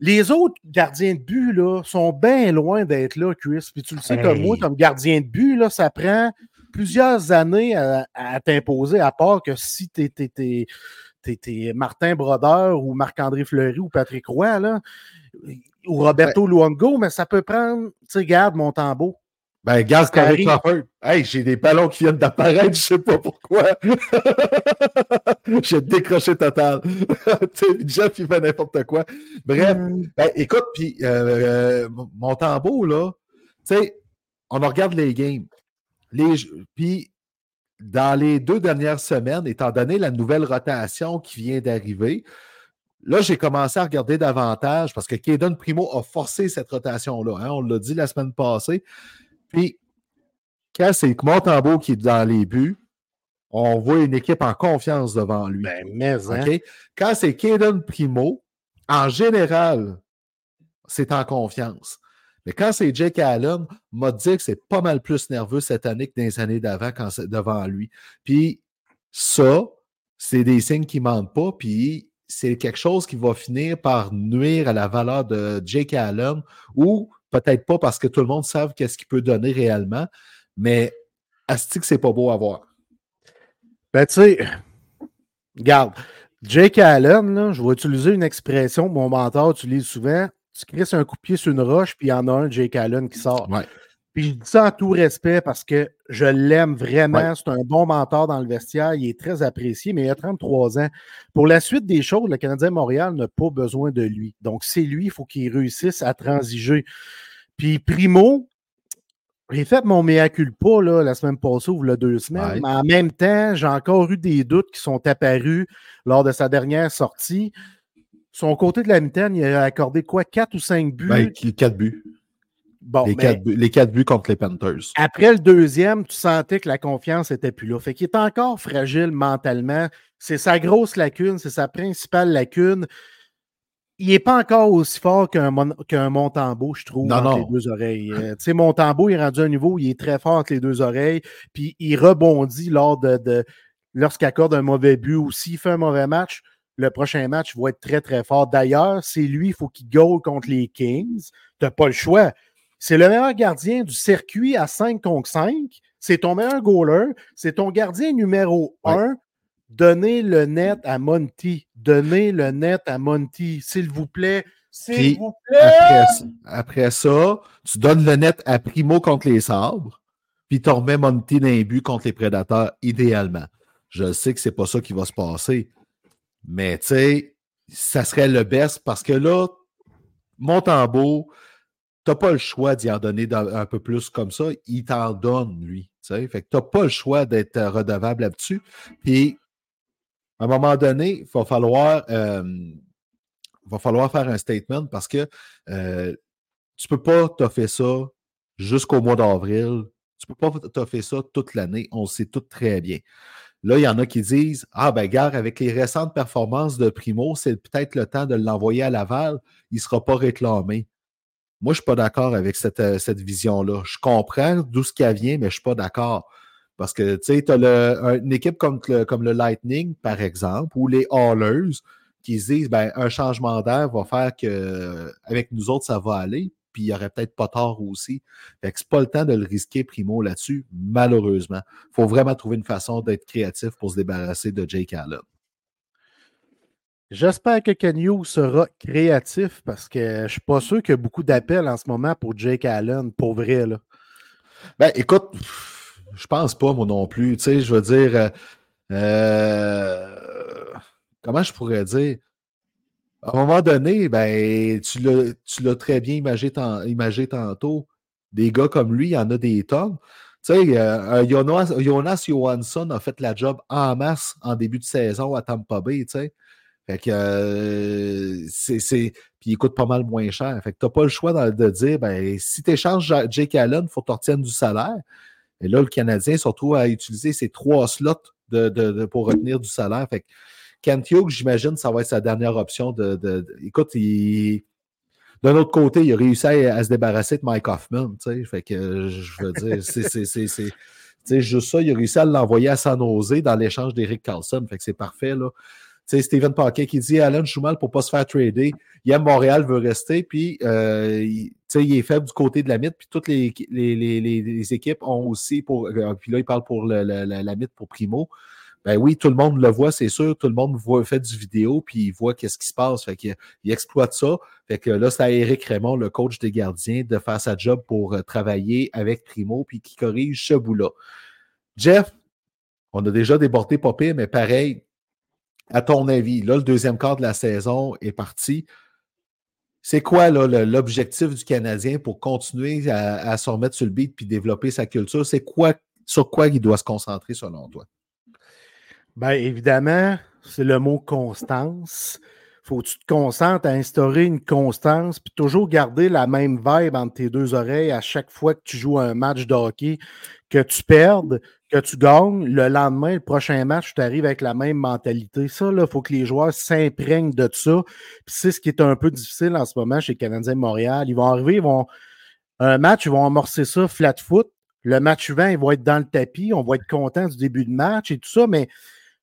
Les autres gardiens de but là, sont bien loin d'être là, Chris. Puis tu le sais comme moi, comme gardien de but, là, ça prend plusieurs années à, t'imposer, à part que si tu es, Martin Brodeur ou Marc-André Fleury ou Patrick Roy, là, ou Roberto Luongo, mais ça peut prendre, tu sais, garde mon tambour. Ben, gaz Corey Crawford. Hey, j'ai des ballons qui viennent d'apparaître, je sais pas pourquoi. j'ai décroché total. Jeff, il fait n'importe quoi. Bref, hmm. ben, écoute, puis euh, mon tambour, là, tu sais, on regarde les games. Les, puis, dans les deux dernières semaines, étant donné la nouvelle rotation qui vient d'arriver, là, j'ai commencé à regarder davantage parce que Kaden Primo a forcé cette rotation-là. Hein, on l'a dit la semaine passée. Puis, quand c'est Montembeau qui est dans les buts, on voit une équipe en confiance devant lui. Ben, mais, hein. Quand c'est Kaden Primo, en général, c'est en confiance. Mais quand c'est Jake Allen, m'a dit que c'est pas mal plus nerveux cette année que dans les années d'avant quand c'est devant lui. Puis ça, c'est des signes qui ne mentent pas. Puis c'est quelque chose qui va finir par nuire à la valeur de Jake Allen ou Peut-être pas parce que tout le monde sait qu'est-ce qu'il peut donner réellement, mais Asti que c'est pas beau à voir. Ben, tu sais, regarde, Jake Allen, là, je vais utiliser une expression que mon mentor utilise souvent. Tu crisses un coup de pied sur une roche, puis il y en a un, Jake Allen, qui sort. Ouais. Puis je dis ça en tout respect parce que je l'aime vraiment. C'est un bon mentor dans le vestiaire. Il est très apprécié, mais il a 33 ans. Pour la suite des choses, le Canadien Montréal n'a pas besoin de lui. Donc, c'est lui, il faut qu'il réussisse à transiger. Puis Primo, j'ai fait mon mea culpa là, la semaine passée ou la deux semaines, mais en même temps, j'ai encore eu des doutes qui sont apparus lors de sa dernière sortie. Son côté de la mitaine, il a accordé quoi, quatre ou cinq buts? Ben, quatre buts les, quatre, buts contre les Panthers. Après le deuxième, tu sentais que la confiance n'était plus là. Fait qu'il est encore fragile mentalement. C'est sa grosse lacune, c'est sa principale lacune. Il n'est pas encore aussi fort qu'un qu'un Montembeau, je trouve, entre les deux oreilles. Euh, tu sais, Montembeau, il est rendu à un niveau où il est très fort entre les deux oreilles, puis il rebondit lors de, de lorsqu'il accorde un mauvais but ou s'il fait un mauvais match le prochain match va être très, très fort. D'ailleurs, c'est lui, il faut qu'il goal contre les Kings. Tu n'as pas le choix. C'est le meilleur gardien du circuit à 5 contre 5. C'est ton meilleur goaler. C'est ton gardien numéro 1. Donnez le net à Monty. Donnez le net à Monty, s'il vous plaît. S'il vous plaît. Après ça, tu donnes le net à Primo contre les sabres, puis tu remets Monty dans les buts contre les prédateurs, idéalement. Je sais que c'est pas ça qui va se passer. Mais tu sais, ça serait le best parce que là, Montembeau, tu n'as pas le choix d'y en donner un peu plus comme ça. Il t'en donne, lui. Tu n'as pas le choix d'être euh, redevable là-dessus. Puis, à un moment donné, il va falloir, va falloir faire un statement parce que euh, tu ne peux pas t'offrir ça jusqu'au mois d'avril. Tu ne peux pas t'offrir ça toute l'année. On le sait tout très bien. Là, il y en a qui disent Ah, ben, gare, avec les récentes performances de Primo, c'est peut-être le temps de l'envoyer à Laval. Il ne sera pas réclamé. Moi, je ne suis pas d'accord avec cette, euh, cette vision-là. Je comprends d'où ce qui vient, mais je ne suis pas d'accord. Parce que, tu sais, tu as une équipe comme le, comme le Lightning, par exemple, ou les Hallers, qui se disent, ben, un changement d'air va faire que, avec nous autres, ça va aller, puis il n'y aurait peut-être pas tort aussi. Fait que c'est pas le temps de le risquer, Primo, là-dessus, malheureusement. Il faut vraiment trouver une façon d'être créatif pour se débarrasser de Jake Allen. J'espère que Kenyu sera créatif parce que je ne suis pas sûr qu'il y a beaucoup d'appels en ce moment pour Jake Allen, pour vrai. Là. Ben, écoute, je pense pas, moi non plus. Tu sais, je veux dire, euh, euh, comment je pourrais dire? À un moment donné, ben, tu l'as très bien imagé, imagé, tantôt. Des gars comme lui, il y en a des tonnes. Tu sais, euh, Jonas, Jonas Johansson a fait la job en masse en début de saison à Tampa Bay, tu sais. Fait que euh, c'est. Puis il coûte pas mal moins cher. Fait que tu n'as pas le choix de, dire ben, si tu échanges Jake Allen, il faut que tu retiennes du salaire. Et là, le Canadien se retrouve à utiliser ces trois slots pour retenir du salaire. Fait Hughes, j'imagine, ça va être sa dernière option. De, écoute, d'un autre côté, il a réussi à, se débarrasser de Mike Hoffman. Fait que je veux dire, c'est juste ça. Il a réussi à l'envoyer à San Jose dans l'échange d'Eric Carlson. Fait que c'est parfait. Là. Sais, Steven Paquet qui dit Alan joue mal pour ne pas se faire trader. Il aime Montréal, veut rester, puis euh, il, il, est faible du côté de la mythe, puis toutes les, équipes ont aussi pour. Euh, puis là, il parle pour la, la mythe pour Primo. Ben oui, tout le monde le voit, c'est sûr. Tout le monde voit, fait du vidéo, puis il voit qu'est-ce qui se passe. Fait qu'il il exploite ça. Fait que là, c'est à Eric Raymond, le coach des gardiens, de faire sa job pour euh, travailler avec Primo, puis qui corrige ce bout-là. Jeff, on a déjà débordé pas mais pareil, à ton avis, là, le deuxième quart de la saison est parti. C'est quoi l'objectif du Canadien pour continuer à, à, se remettre sur le beat puis développer sa culture? C'est quoi sur quoi il doit se concentrer selon toi? Bien, évidemment, c'est le mot constance. Faut que tu te concentres à instaurer une constance, puis toujours garder la même vibe entre tes deux oreilles à chaque fois que tu joues un match de hockey, que tu perdes, que tu gagnes. Le lendemain, le prochain match, tu arrives avec la même mentalité. Ça, il faut que les joueurs s'imprègnent de ça. Puis c'est ce qui est un peu difficile en ce moment chez Canadiens Montréal. Ils vont arriver, ils vont. Un match, ils vont amorcer ça flat foot. Le match suivant, ils vont être dans le tapis. On va être content du début de match et tout ça, mais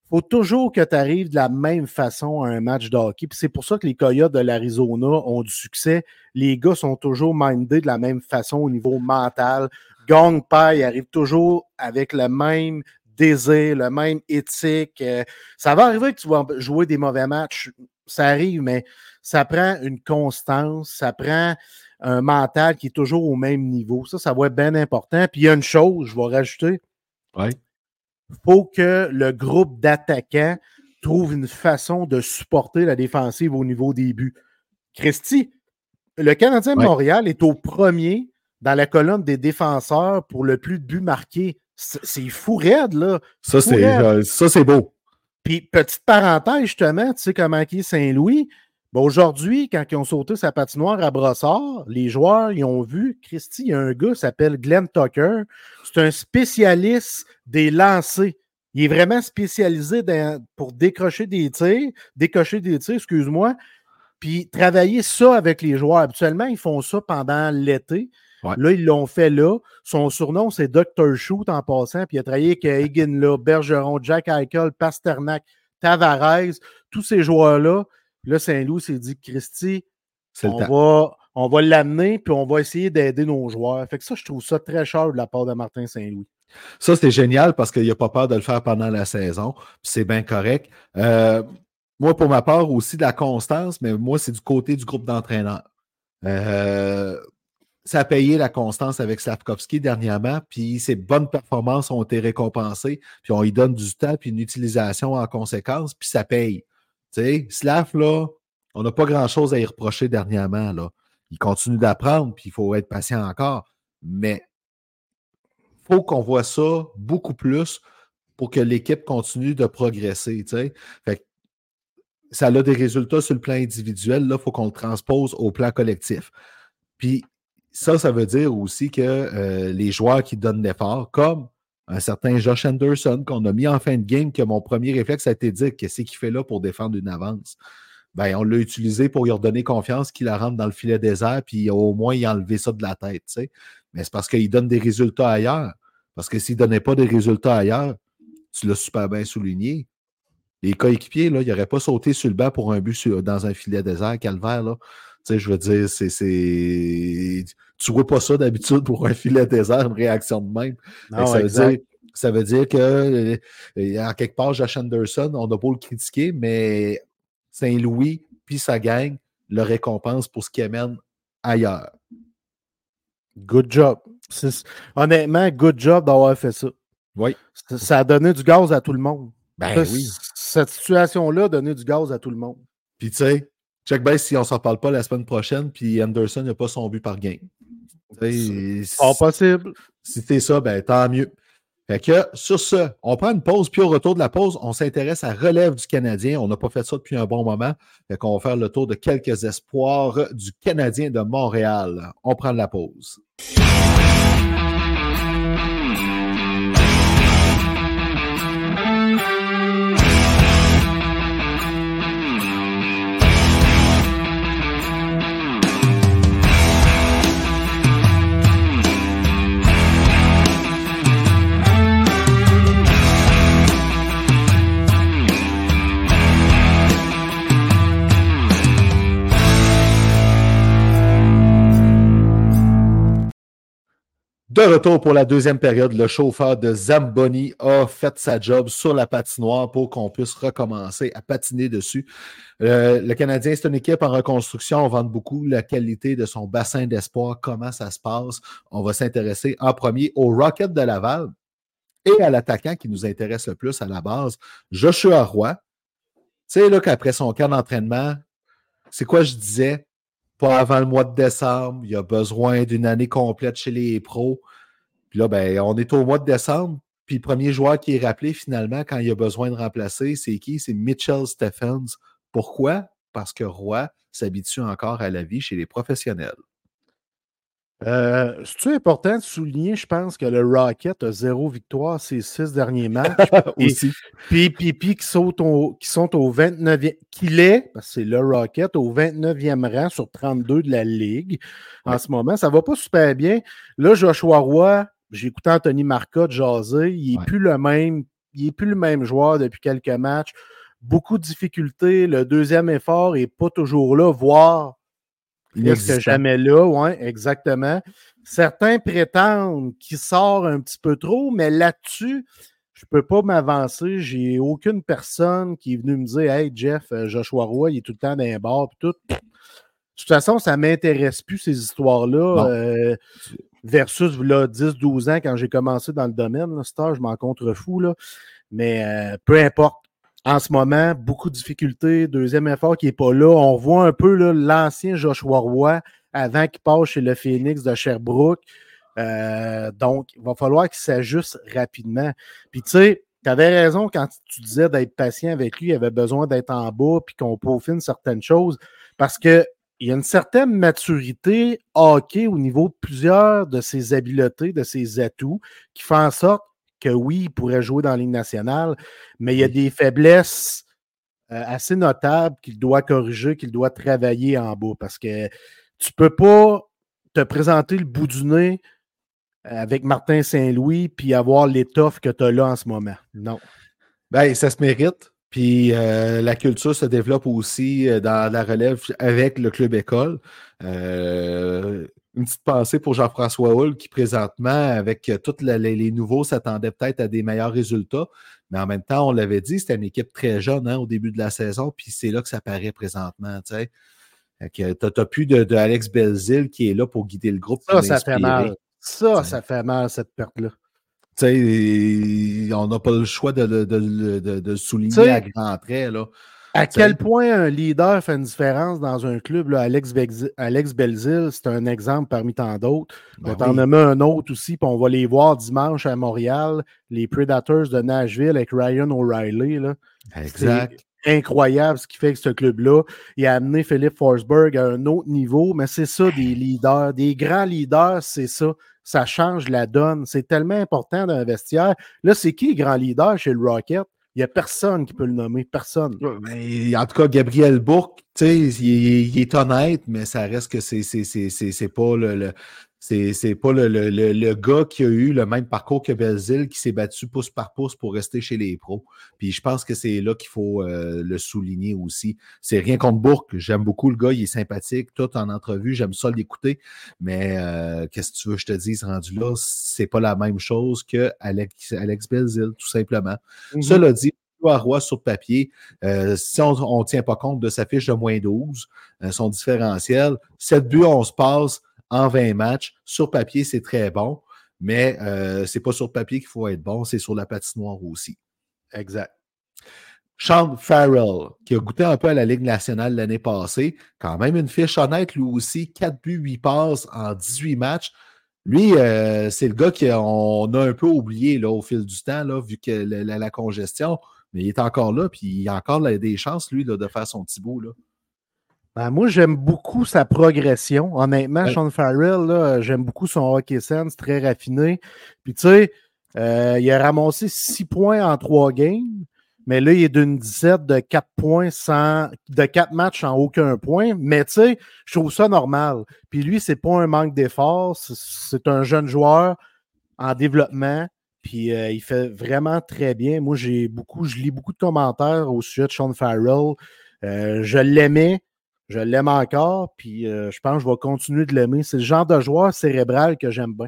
faut toujours que tu arrives de la même façon à un match de hockey. c'est pour ça que les Coyotes de l'Arizona ont du succès. Les gars sont toujours mindés de la même façon au niveau mental. Gong Pai arrive toujours avec le même désir, le même éthique. Euh, ça va arriver que tu vas jouer des mauvais matchs. Ça arrive, mais ça prend une constance, ça prend un mental qui est toujours au même niveau. Ça, ça va être bien important. Puis il y a une chose, je vais rajouter. Ouais faut que le groupe d'attaquants trouve une façon de supporter la défensive au niveau des buts. Christy, le Canadien de Montréal est au premier dans la colonne des défenseurs pour le plus de buts marqués. C'est fou raide, là. Ça, c'est beau. Puis, petite parenthèse, justement, tu sais comment qui est Saint-Louis? Ben, aujourd'hui, quand ils ont sauté sa patinoire à Brossard, les joueurs, ils ont vu, Christy, il y a un gars qui s'appelle Glenn Tucker. C'est un spécialiste des lancers. Il est vraiment spécialisé pour décrocher des tirs, décocher des tirs, excuse-moi, puis travailler ça avec les joueurs. Habituellement, ils font ça pendant l'été. Là, ils l'ont fait là. Son surnom, c'est Dr. Shoot en passant. Puis il a travaillé avec là, Bergeron, Jack Eichel, Pasternak, Tavares, tous ces joueurs-là. Là, Saint-Louis s'est dit, Christy, on va, on va l'amener, puis on va essayer d'aider nos joueurs. Fait que ça, je trouve ça très cher de la part de Martin Saint-Louis. Ça, c'est génial parce qu'il n'a pas peur de le faire pendant la saison. C'est bien correct. Euh, moi, pour ma part, aussi de la constance, mais moi, c'est du côté du groupe d'entraîneurs. Euh, ça a payé la constance avec Slavkovski dernièrement, puis ses bonnes performances ont été récompensées, puis on lui donne du temps, puis une utilisation en conséquence, puis ça paye. Slav, on n'a pas grand-chose à y reprocher dernièrement. Il continue d'apprendre, puis il faut être patient encore. Mais il faut qu'on voit ça beaucoup plus pour que l'équipe continue de progresser. Ça a des résultats sur le plan individuel. Là, il faut qu'on le transpose au plan collectif. Puis ça, ça veut dire aussi que euh, les joueurs qui donnent l'effort, comme un certain Josh Anderson qu'on a mis en fin de game, que mon premier réflexe a été de dire qu'est-ce qu'il fait là pour défendre une avance? Ben, on l'a utilisé pour lui redonner confiance, qu'il la rentre dans le filet désert, puis au moins il a enlevé ça de la tête. Mais c'est parce qu'il donne des résultats ailleurs. Parce que s'il ne donnait pas des résultats ailleurs, tu l'as super bien souligné. Les coéquipiers, là, il n'aurait pas sauté sur le banc pour un but dans un filet désert, calvaire. Je veux dire, c'est tu vois pas ça d'habitude pour un filet désert, une réaction de même. ça, veut dire, ça, veut dire, que, euh, en quelque part, Josh Anderson, on a beau le critiquer, mais Saint-Louis, puis sa gang, le récompense pour ce qui amène ailleurs. Good job. Honnêtement, good job d'avoir fait ça. Oui. Ça, a donné du gaz à tout le monde. Ben oui. Cette situation-là a donné du gaz à tout le monde. Puis tu sais, check bien si on s'en parle pas la semaine prochaine, puis Anderson n'a pas son but par game. Pas possible. Si c'est ça, ben tant mieux. Fait que sur ce, on prend une pause, puis au retour de la pause, on s'intéresse à relève du Canadien. On n'a pas fait ça depuis un bon moment. Fait qu'on va faire le tour de quelques espoirs du Canadien de Montréal. On prend la pause. De retour pour la deuxième période, le chauffeur de Zamboni a fait sa job sur la patinoire pour qu'on puisse recommencer à patiner dessus. Euh, le Canadien, c'est une équipe en reconstruction. On vante beaucoup la qualité de son bassin d'espoir, comment ça se passe. On va s'intéresser en premier au Rocket de Laval et à l'attaquant qui nous intéresse le plus à la base, Joshua Roy. Tu sais, là, qu'après son camp d'entraînement, c'est quoi je disais? Pas avant le mois de décembre. Il a besoin d'une année complète chez les pros. Puis là, ben, on est au mois de décembre. Puis le premier joueur qui est rappelé finalement quand il a besoin de remplacer, c'est qui? C'est Mitchell Stephens. Pourquoi? Parce que Roy s'habitue encore à la vie chez les professionnels. Euh, C'est-tu important de souligner, je pense, que le Rocket a zéro victoire ces six derniers matchs. Aussi. Puis, puis, puis qui, sont au, qui sont au 29e, qu'il est, parce que c'est le Rocket, au 29e rang sur 32 de la Ligue en ce moment. Ça va pas super bien. Là, Joshua Roy, j'ai écouté Anthony Marcotte jaser, il n'est Ouais. plus le même. Il n'est plus le même joueur depuis quelques matchs. Beaucoup de difficultés. Le deuxième effort n'est pas toujours là, voire jamais là, oui, exactement. Certains prétendent qu'il sort un petit peu trop, mais là-dessus, je ne peux pas m'avancer. J'ai aucune personne qui est venue me dire Hey Jeff, euh, Joshua Roy, il est tout le temps dans les bars puis tout. De toute façon, ça ne m'intéresse plus, ces histoires-là. Euh, versus là, 10-12 ans, quand j'ai commencé dans le domaine, là, Star, je m'en contrefous. Là. Mais euh, peu importe. En ce moment, beaucoup de difficultés. Deuxième effort qui n'est pas là. On voit un peu l'ancien Joshua Roy avant qu'il passe chez le Phoenix de Sherbrooke. Euh, donc, il va falloir qu'il s'ajuste rapidement. Puis, tu sais, tu avais raison quand tu disais d'être patient avec lui. Il avait besoin d'être en bas puis qu'on peaufine certaines choses parce que il y a une certaine maturité hockey au niveau de plusieurs de ses habiletés, de ses atouts, qui fait en sorte que oui, il pourrait jouer dans la Ligue nationale, mais il y a des faiblesses euh, assez notables qu'il doit corriger, qu'il doit travailler en bas parce que tu peux pas te présenter le bout du nez avec Martin Saint-Louis puis avoir l'étoffe que tu as là en ce moment. Non. Ben, ça se mérite. Puis euh, la culture se développe aussi euh, dans la relève avec le club école. Euh, une petite pensée pour Jean-François Hull qui présentement, avec euh, tous les, les nouveaux, s'attendait peut-être à des meilleurs résultats. Mais en même temps, on l'avait dit, c'était une équipe très jeune hein, au début de la saison, puis c'est là que ça paraît présentement. Tu n'as plus de, de Alex Belzil qui est là pour guider le groupe. Ça, ça fait mal. Ça, ça fait mal, cette perte-là. Tu sais, on n'a pas le choix de, de- de- souligner à grands traits. Là. À quel point un leader fait une différence dans un club, là, Alex, Belzil, Alex Belzil, c'est un exemple parmi tant d'autres. Je Ben oui. nommer un autre aussi, puis on va les voir dimanche à Montréal, les Predators de Nashville avec Ryan O'Reilly. Exact. C'est incroyable ce qu'il fait avec ce club-là. Il a amené Philippe Forsberg à un autre niveau, mais c'est ça, des leaders. Des grands leaders, c'est ça. Ça change la donne. C'est tellement important vestiaire. Là, c'est qui le grand leader chez le Rocket? Il n'y a personne qui peut le nommer. Personne. Mais en tout cas, Gabriel Bourque, il, est- il est honnête, mais ça reste que c'est c'est- c'est- pas le- c'est c'est pas le, le- le- le gars qui a eu le même parcours que Belzil qui s'est battu pouce par pouce pour rester chez les pros. Puis je pense que c'est là qu'il faut euh, le souligner aussi. C'est rien contre Bourque. J'aime beaucoup le gars, il est sympathique, tout en entrevue, j'aime ça l'écouter. Mais euh, qu'est-ce que tu veux que je te dise rendu là? C'est pas la même chose que Alex, Alex Belzil, tout simplement. Mhm. Cela dit, à Roy sur papier, euh, si on ne tient pas compte de sa fiche de moins 12, euh, son différentiel, 7 buts, 11 passes en 20 matchs, sur papier, c'est très bon, mais euh, c'est pas sur papier qu'il faut être bon, c'est sur la patinoire aussi. Exact. Sean Farrell, qui a goûté un peu à la Ligue nationale l'année passée, quand même une fiche honnête, lui aussi, 4 buts, 8 passes en 18 matchs. Lui, euh, c'est le gars qu'on a un peu oublié là, au fil du temps, là, vu que la, la- la congestion, mais il est encore là, puis il a encore là, des chances, lui, là, de faire son petit bout. Là. Ben, moi, j'aime beaucoup sa progression. Honnêtement, Ouais. Sean Farrell, j'aime beaucoup son hockey sense, très raffiné. Puis, tu sais, euh, il a ramassé 6 points en 3 games, mais là, il est d'une 17 de 4 points sans, de 4 matchs sans aucun point. Mais, tu sais, je trouve ça normal. Puis, lui, c'est pas un manque d'effort. C'est- C'est un jeune joueur en développement. Puis euh, il fait vraiment très bien. Moi, j'ai beaucoup, je lis beaucoup de commentaires au sujet de Sean Farrell. Euh, je l'aimais, je l'aime encore, puis euh, je pense que je vais continuer de l'aimer. C'est le genre de joueur cérébral que j'aime bien.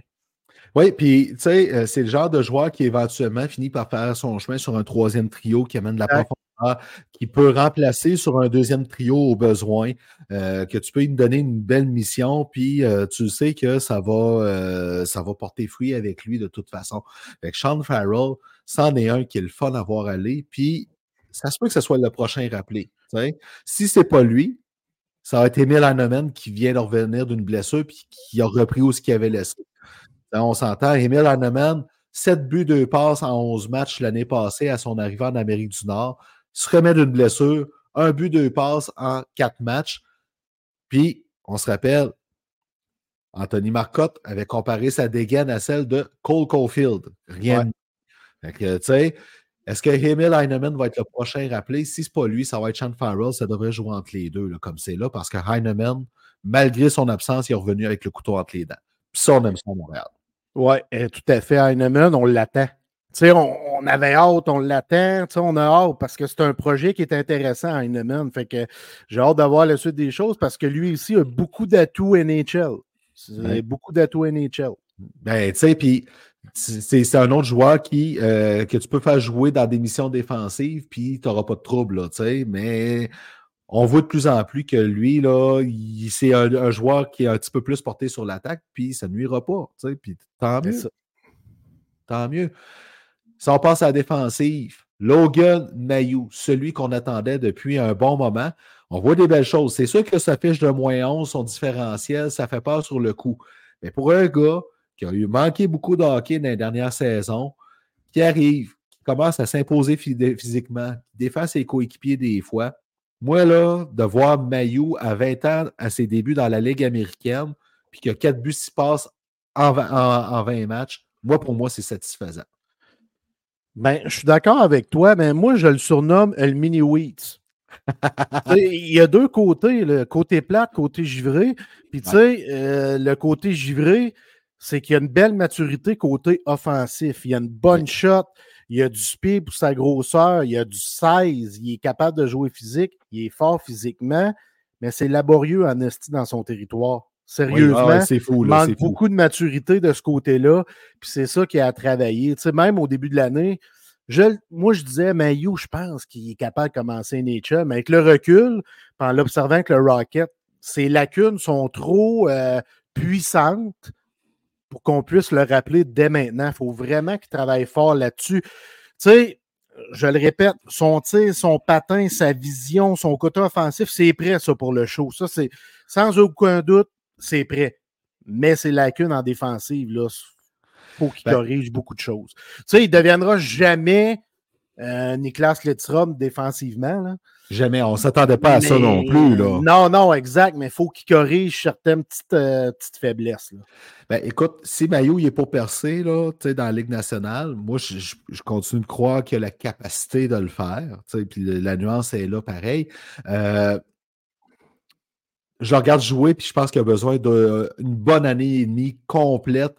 Oui, puis tu sais, euh, c'est le genre de joueur qui éventuellement finit par faire son chemin sur un troisième trio qui amène de la profondeur, qui peut remplacer sur un deuxième trio au besoin, euh, que tu peux lui donner une belle mission, puis euh, tu sais que ça va, ça va porter fruit avec lui de toute façon. Fait que Sean Farrell, c'en est un qui est le fun à voir aller, puis ça se peut que ce soit le prochain rappelé. sais. Si c'est pas lui, ça va être Emile Hanneman qui vient de revenir d'une blessure puis qui a repris où ce qu'il avait laissé. On s'entend, Emile Hanneman, 7 buts, 2 passes en 11 matchs l'année passée à son arrivée en Amérique du Nord, se remet d'une blessure, un but, 2 passes en 4 matchs. Puis, on se rappelle, Anthony Marcotte avait comparé sa dégaine à celle de Cole Caulfield. Rien. tu sais, est-ce que Emil Heinemann va être le prochain rappelé? Si ce n'est pas lui, ça va être Sean Farrell. Ça devrait jouer entre les deux, comme c'est là, parce que Heinemann, malgré son absence, il est revenu avec le couteau entre les dents. Puis ça, on aime ça à Montréal. Oui, eh, tout à fait. Heinemann, on l'attend. On, on avait hâte, on l'attend, on a hâte parce que c'est un projet qui est intéressant Heinemann. Fait que j'ai hâte d'avoir la suite des choses parce que lui aussi a beaucoup d'atouts NHL. Beaucoup d'atouts NHL. Ben, tu sais, puis c'est un autre joueur qui, euh, que tu peux faire jouer dans des missions défensives, puis tu n'auras pas de trouble, là, mais on voit de plus en plus que lui, là, c'est un, joueur qui est un petit peu plus porté sur l'attaque, puis ça ne nuira pas. Puis tant mieux. Tant mieux. Si on passe à la défensive, Logan Mayou, celui qu'on attendait depuis un bon moment, on voit des belles choses. C'est sûr que sa fiche de moins 11, son différentiel, ça fait peur sur le coup. Mais pour un gars qui a eu manqué beaucoup de hockey dans les dernières saisons, qui arrive, qui commence à s'imposer physiquement, qui défend ses coéquipiers des fois, moi, là, de voir Mayou à 20 ans à ses débuts dans la Ligue américaine, puis qu'il y a 4 buts qui passent en 20, matchs, moi, pour moi, c'est satisfaisant. Ben, je suis d'accord avec toi, mais moi, je le surnomme le mini Wheats. il y a deux côtés, le côté plat, côté givré. Puis, tu sais, euh, le côté givré, c'est qu'il y a une belle maturité côté offensif. Il y a une bonne shot, il y a du speed pour sa grosseur, il y a du size, il est capable de jouer physique, il est fort physiquement, mais c'est laborieux en esti dans son territoire. Sérieusement, c'est fou, il manque beaucoup de maturité de ce côté-là, puis c'est ça qui a travaillé. Tu sais, même au début de l'année, moi, je disais, Mayu, je pense qu'il est capable de commencer Nature, mais avec le recul, en l'observant que le Rocket, ses lacunes sont trop euh, puissantes pour qu'on puisse le rappeler dès maintenant. Il faut vraiment qu'il travaille fort là-dessus. Tu sais, je le répète, son tir, son patin, sa vision, son côté offensif, c'est prêt, ça, pour le show. Ça, c'est sans aucun doute, c'est prêt. Mais c'est lacune en défensive, là. Faut qu'il ben corrige beaucoup de choses. Tu sais, il ne deviendra jamais euh, Niklas défensivement. Là. Jamais. On ne s'attendait pas à ça non plus. Là. Non, non, exact, mais il faut qu'il corrige certaines petites, euh, petites faiblesses. Ben, écoute, si Mayo n'est pas percé là, dans la Ligue nationale, moi, je, continue de croire qu'il a la capacité de le faire. Puis la nuance est là pareil. Euh, je regarde jouer, puis je pense qu'il a besoin d'une bonne année et demie complète,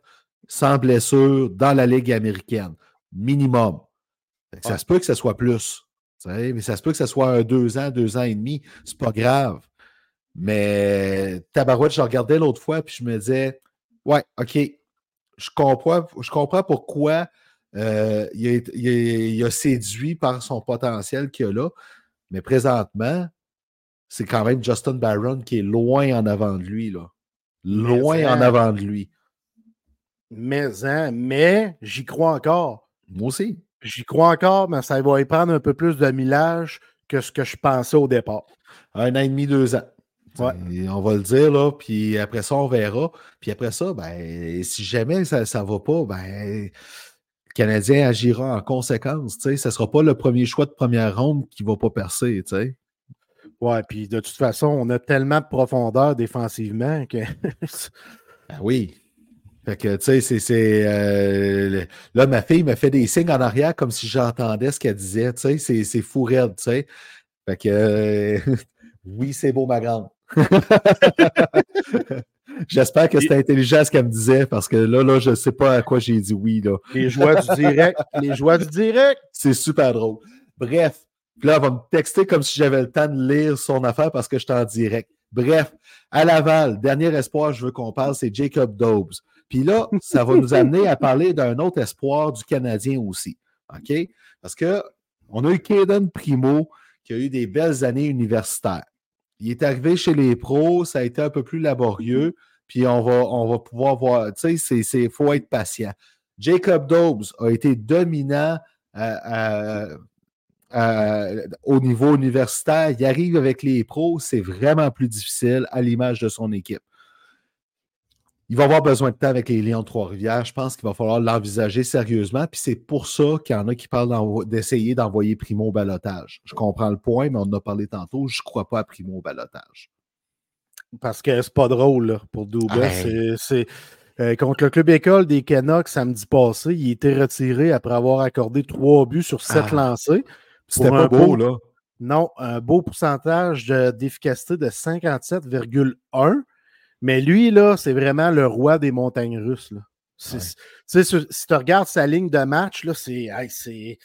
sans blessure, dans la Ligue américaine. Minimum. Ça se peut que ce soit plus mais ça se peut que ce soit un deux ans, deux ans et demi. C'est pas grave. Mais Tabarouette, je regardais l'autre fois, puis je me disais, ouais, OK, je comprends, je comprends pourquoi euh, il, a, séduit par son potentiel qu'il a là. Mais présentement, c'est quand même Justin Barron qui est loin en avant de lui. Là. Loin en avant de lui. Mais, hein, mais j'y crois encore. Moi aussi. J'y crois encore, mais ça va y prendre un peu plus de millage que ce que je pensais au départ. Un an et demi, deux ans. On va le dire, là, puis après ça, on verra. Puis après ça, ben, si jamais ça ne va pas, ben, le Canadien agira en conséquence. Ce ne sera pas le premier choix de première ronde qui ne va pas percer. sais. Ouais, puis de toute façon, on a tellement de profondeur défensivement que. ben oui. Fait que, tu sais, c'est. Euh, là, ma fille me fait des signes en arrière comme si j'entendais ce qu'elle disait. Tu sais, c'est fou raide, tu sais. Fait que, euh, oui, c'est beau, ma grande. J'espère que c'était intelligent ce qu'elle me disait parce que là, là, je ne sais pas à quoi j'ai dit oui. Là. Les joies du direct. Les joies du direct. C'est super drôle. Bref, là, elle va me texter comme si j'avais le temps de lire son affaire parce que je suis en direct. Bref, à Laval, dernier espoir, je veux qu'on parle, c'est Jacob Dobbs. Puis là, ça va nous amener à parler d'un autre espoir du Canadien aussi. OK? Parce que on a eu Caden Primo qui a eu des belles années universitaires. Il est arrivé chez les pros, ça a été un peu plus laborieux, puis on va, on va pouvoir voir, tu sais, il faut être patient. Jacob Dobbs a été dominant au niveau universitaire. Il arrive avec les pros, c'est vraiment plus difficile à l'image de son équipe. Il va avoir besoin de temps avec les Lions de Trois-Rivières. Je pense qu'il va falloir l'envisager sérieusement. Puis c'est pour ça qu'il y en a qui parlent d'essayer d'envoyer Primo au balotage. Je comprends le point, mais on en a parlé tantôt. Je ne crois pas à Primo au balotage. Parce que c'est pas drôle pour Douba. C'est euh, contre le club école des Canucks samedi passé, il était retiré après avoir accordé trois buts sur sept ah. lancés. C'était pas beau, là. Non, un beau pourcentage d'efficacité de 57,1. Mais lui, là, c'est vraiment le roi des montagnes russes. Là. Si, tu regardes sa ligne de match, là, c'est.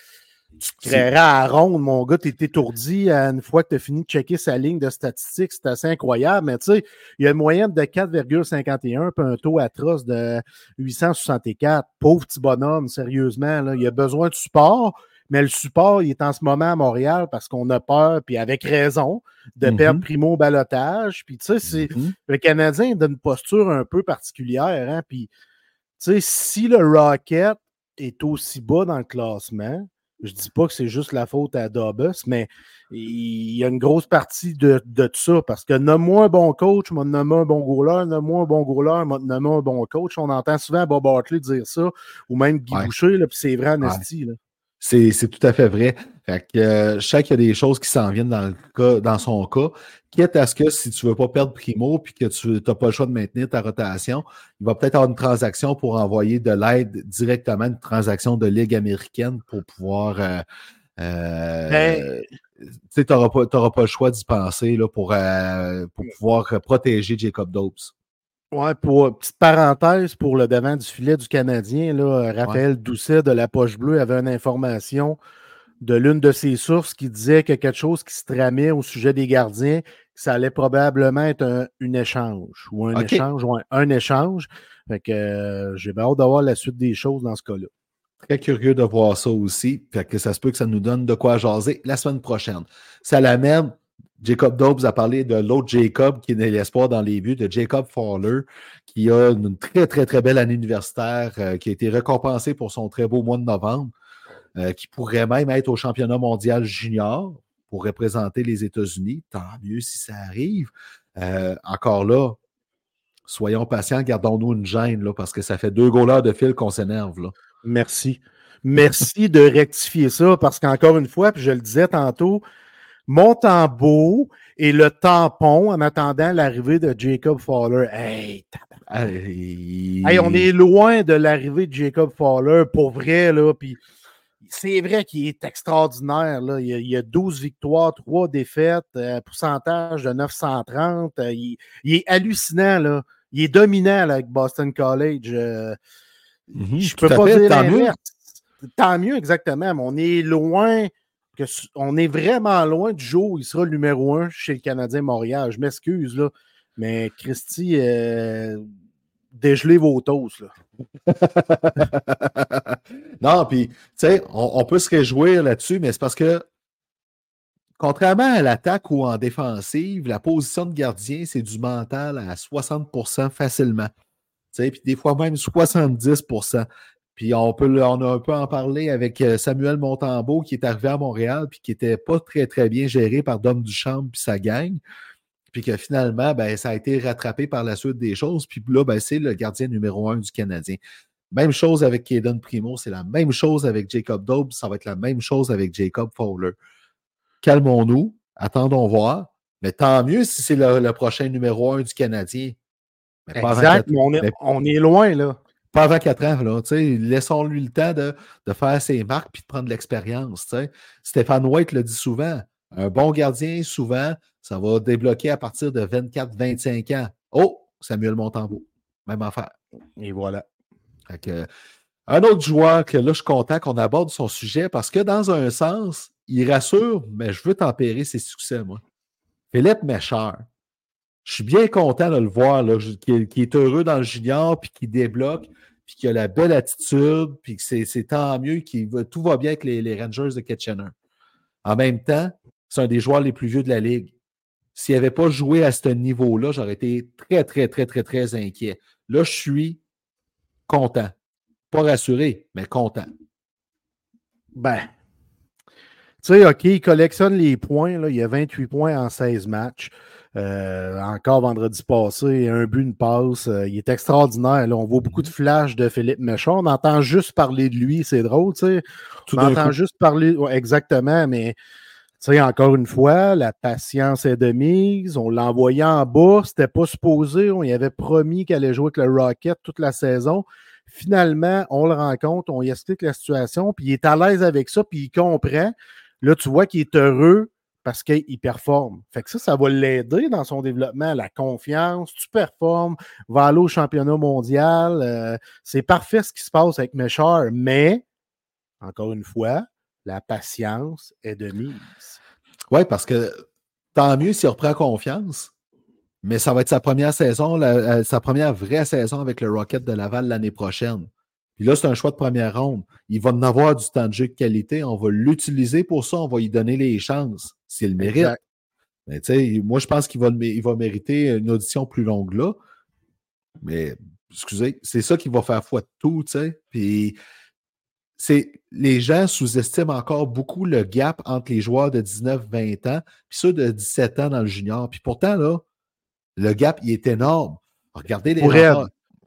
tu te créeras à ronde, mon gars, tu es étourdi une fois que tu as fini de checker sa ligne de statistiques. C'est assez incroyable. Mais tu sais, il y a une moyenne de 4,51 puis un taux atroce de 864. Pauvre petit bonhomme, sérieusement. Là, il a besoin de support. Mais le support, il est en ce moment à Montréal parce qu'on a peur, puis avec raison, de mm-hmm. perdre Primo au balotage. Puis, tu sais, mm-hmm. le Canadien est une posture un peu particulière. Hein? Puis, tu sais, si le Rocket est aussi bas dans le classement, je dis pas que c'est juste la faute à Dobus, mais il y a une grosse partie de, de ça parce que nomme-moi un bon coach, m'a nommé un bon goaler, nomme-moi un bon goaler, m'a nommé un bon coach. On entend souvent Bob Hartley dire ça, ou même Guy Boucher, puis c'est vrai, Nasty. C'est tout à fait vrai. Fait que, euh, je sais qu'il y a des choses qui s'en viennent dans, le cas, dans son cas. Quitte à ce que si tu ne veux pas perdre Primo puis que tu n'as pas le choix de maintenir ta rotation, il va peut-être avoir une transaction pour envoyer de l'aide directement, une transaction de Ligue américaine pour pouvoir. Euh, euh, ben tu n'auras pas, pas, le choix d'y penser là, pour, pour pouvoir protéger Jacob Dopes. Ouais, pour euh, petite parenthèse pour le devant du filet du Canadien, là, Raphaël Doucet de la Poche Bleue avait une information de l'une de ses sources qui disait que quelque chose qui se tramait au sujet des gardiens, ça allait probablement être un échange ou un échange ou un, échange. Fait que euh, j'ai hâte d'avoir la suite des choses dans ce cas-là. Très curieux de voir ça aussi. Fait que ça se peut que ça nous donne de quoi jaser la semaine prochaine. Ça l'amène Jacob Dobbs a parlé de l'autre Jacob qui est l'espoir dans les buts, de Jacob Fowler, qui a une très, très, très belle année universitaire, euh, qui a été récompensé pour son très beau mois de novembre, euh, qui pourrait même être au championnat mondial junior pour représenter les États-Unis. Tant mieux si ça arrive. Euh, encore là, soyons patients, gardons-nous une gêne, parce que ça fait deux goalers de fil qu'on s'énerve. Merci. Merci de rectifier ça, parce qu'encore une fois, puis je le disais tantôt, Montembeau et le tampon en attendant l'arrivée de Jacob Fowler. Hey, on est loin de l'arrivée de Jacob Fowler pour vrai, là. Puis c'est vrai qu'il est extraordinaire. Là. Il, y a, 12 victoires, 3 défaites, euh, pourcentage de 930. Euh, il, est hallucinant. Là. Il est dominant avec Boston College. Euh, mhm, je peux pas dire tant mieux. Tant mieux, exactement, mais on est loin on est vraiment loin du jour où il sera le numéro un chez le Canadien Montréal. Je m'excuse, là, mais Christy, euh, dégelez vos toasts. non, puis, tu sais, on, peut se réjouir là-dessus, mais c'est parce que, contrairement à l'attaque ou en défensive, la position de gardien, c'est du mental à 60% facilement. Puis des fois même 70 puis on peut on a un peu en parler avec euh, Samuel Montembeau qui est arrivé à Montréal puis qui n'était pas très, très bien géré par Dom Duchamp puis sa gang. Puis que finalement, ben, ça a été rattrapé par la suite des choses. Puis là, ben, c'est le gardien numéro un du Canadien. Même chose avec Kaden Primo, c'est la même chose avec Jacob Dobbs, ça va être la même chose avec Jacob Fowler. Calmons-nous, attendons voir. Mais tant mieux si c'est le, prochain numéro un du Canadien. exact, on est, on est loin, là. Pas avant 4 ans, là. Laissons-lui le temps de, faire ses marques puis de prendre l'expérience. Stéphane White le dit souvent. Un bon gardien, souvent, ça va débloquer à partir de 24-25 ans. Oh, Samuel Montembeau. Même affaire. Et voilà. un autre joueur que là, je suis content qu'on aborde son sujet parce que dans un sens, il rassure, mais je veux tempérer ses succès, moi. Philippe Méchard. Je suis bien content de le voir, là, qui, est heureux dans le junior, puis qui débloque, puis qui a la belle attitude, puis que c'est tant mieux, qui tout va bien avec les, Rangers de Kitchener. En même temps, c'est un des joueurs les plus vieux de la Ligue. S'il n'avait pas joué à ce niveau-là, j'aurais été très, très, très, très, très inquiet. Là, je suis content. Pas rassuré, mais content. Ben, tu sais, OK, il collectionne les points. Là. Il y a 28 points en 16 matchs. Euh, encore vendredi passé, un but, une passe. Euh, il est extraordinaire. Là. On voit beaucoup de flashs de Philippe Méchon. On entend juste parler de lui. C'est drôle, tu sais. On entend juste parler. exactement, mais tu sais, encore une fois, la patience est de mise. On l'a envoyé en bas. C'était pas supposé. On y avait promis qu'elle allait jouer avec le Rocket toute la saison. Finalement, on le rencontre, on y explique la situation, puis il est à l'aise avec ça, puis il comprend. Là, tu vois qu'il est heureux parce qu'il performe. Fait que ça, ça va l'aider dans son développement, la confiance, tu performes, va aller au championnat mondial. Euh, c'est parfait ce qui se passe avec Méchard, mais, encore une fois, la patience est de mise. Oui, parce que tant mieux s'il reprend confiance, mais ça va être sa première saison, sa première vraie saison avec le Rocket de Laval l'année prochaine. Puis là, c'est un choix de première ronde. Il va en avoir du temps de jeu de qualité. On va l'utiliser pour ça. On va lui donner les chances s'il le mérite. Mais tu sais, moi, je pense qu'il va, il va mériter une audition plus longue là. Mais, excusez, c'est ça qui va faire foi de tout, tu sais. Puis, c'est, les gens sous-estiment encore beaucoup le gap entre les joueurs de 19-20 ans puis ceux de 17 ans dans le junior. Puis pourtant, là, le gap, il est énorme. Regardez les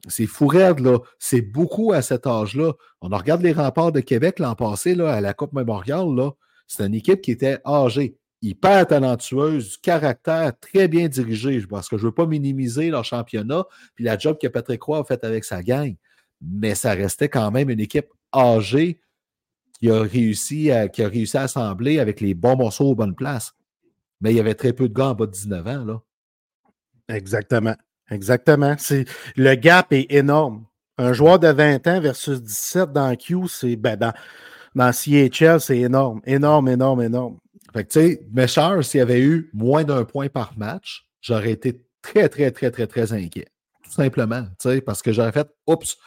c'est fou raide, là. C'est beaucoup à cet âge-là. On regarde les remparts de Québec l'an passé, là, à la Coupe Mémoriale, là. C'est une équipe qui était âgée, hyper talentueuse, du caractère très bien dirigé, parce que je ne veux pas minimiser leur championnat, puis la job que Patrick Roy a fait avec sa gang. Mais ça restait quand même une équipe âgée qui a réussi à, qui a assembler avec les bons morceaux aux bonnes places. Mais il y avait très peu de gars en bas de 19 ans, là. Exactement. Exactement. Le gap est énorme. Un joueur de 20 ans versus 17 dans Q, c'est ben, dans, dans CHL, c'est énorme. Énorme, énorme, énorme. Fait que, tu sais, Mesher, s'il y avait eu moins d'un point par match, j'aurais été très, très, très, très, très inquiet. Tout simplement. Tu sais, parce que j'aurais fait Oups,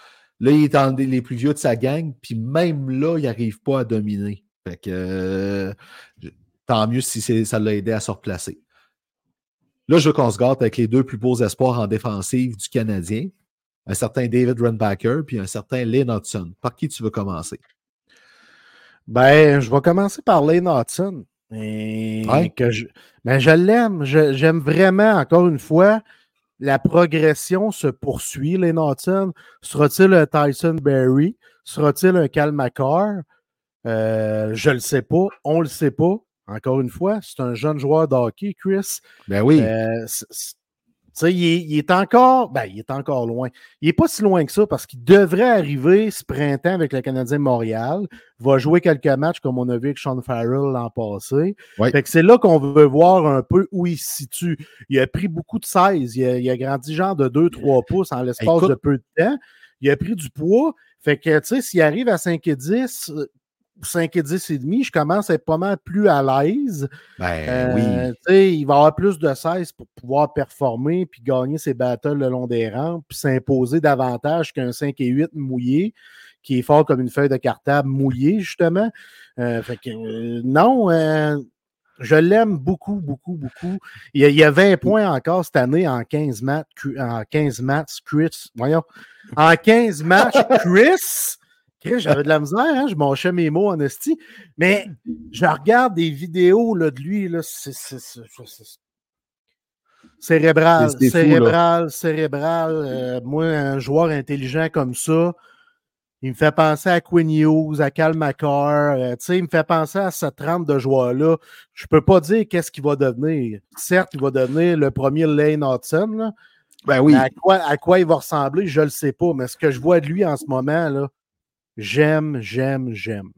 là, il est dans les plus vieux de sa gang, puis même là, il n'arrive pas à dominer. Fait que euh, tant mieux si ça l'a aidé à se replacer. Là, je veux qu'on se gâte avec les deux plus beaux espoirs en défensive du Canadien, un certain David Runbacker puis un certain Lane Hudson. Par qui tu veux commencer? Ben, je vais commencer par Lane Hudson. Que je, ben, je l'aime. J'aime vraiment, encore une fois, la progression se poursuit, Lane Hudson. Sera-t-il un Tyson Berry? Sera-t-il un Cal McCarr? Euh, je ne le sais pas. On ne le sait pas. Encore une fois, c'est un jeune joueur de hockey, Chris. Ben oui. Euh, il, il, est encore, ben, il est encore loin. Il n'est pas si loin que ça parce qu'il devrait arriver ce printemps avec le Canadien Montréal. Va jouer quelques matchs comme on a vu avec Sean Farrell l'an passé. c'est là qu'on veut voir un peu où il se situe. Il a pris beaucoup de 16. Il a, grandi genre de 2-3 pouces en l'espace de peu de temps. Il a pris du poids. Fait que, tu sais, s'il arrive à 5 et 10, 5 et 10 et demi, je commence à être pas mal plus à l'aise. Ben oui. Euh, il va avoir plus de 16 pour pouvoir performer puis gagner ses battles le long des rangs puis s'imposer davantage qu'un 5 et 8 mouillé qui est fort comme une feuille de cartable mouillée, justement. Euh, fait que, euh, non, je l'aime beaucoup, beaucoup, beaucoup. Il y, a, 20 points encore cette année en 15 matchs. En 15 matchs, Chris. Voyons. En 15 matchs, Chris j'avais de la misère, hein? je manchais mes mots en esti. Mais je regarde des vidéos là, de lui, là, c'est, cérébral, cérébral, cérébral. Euh, moi, un joueur intelligent comme ça, il me fait penser à Quinn Hughes, à Cal McCarr. Euh, il me fait penser à cette trempe de joueurs-là. Je peux pas dire qu'est-ce qu'il va devenir. Certes, il va devenir le premier Lane Hudson. Ben oui. À quoi, à quoi il va ressembler, je ne le sais pas. Mais ce que je vois de lui en ce moment, là, J'aime, j'aime, j'aime.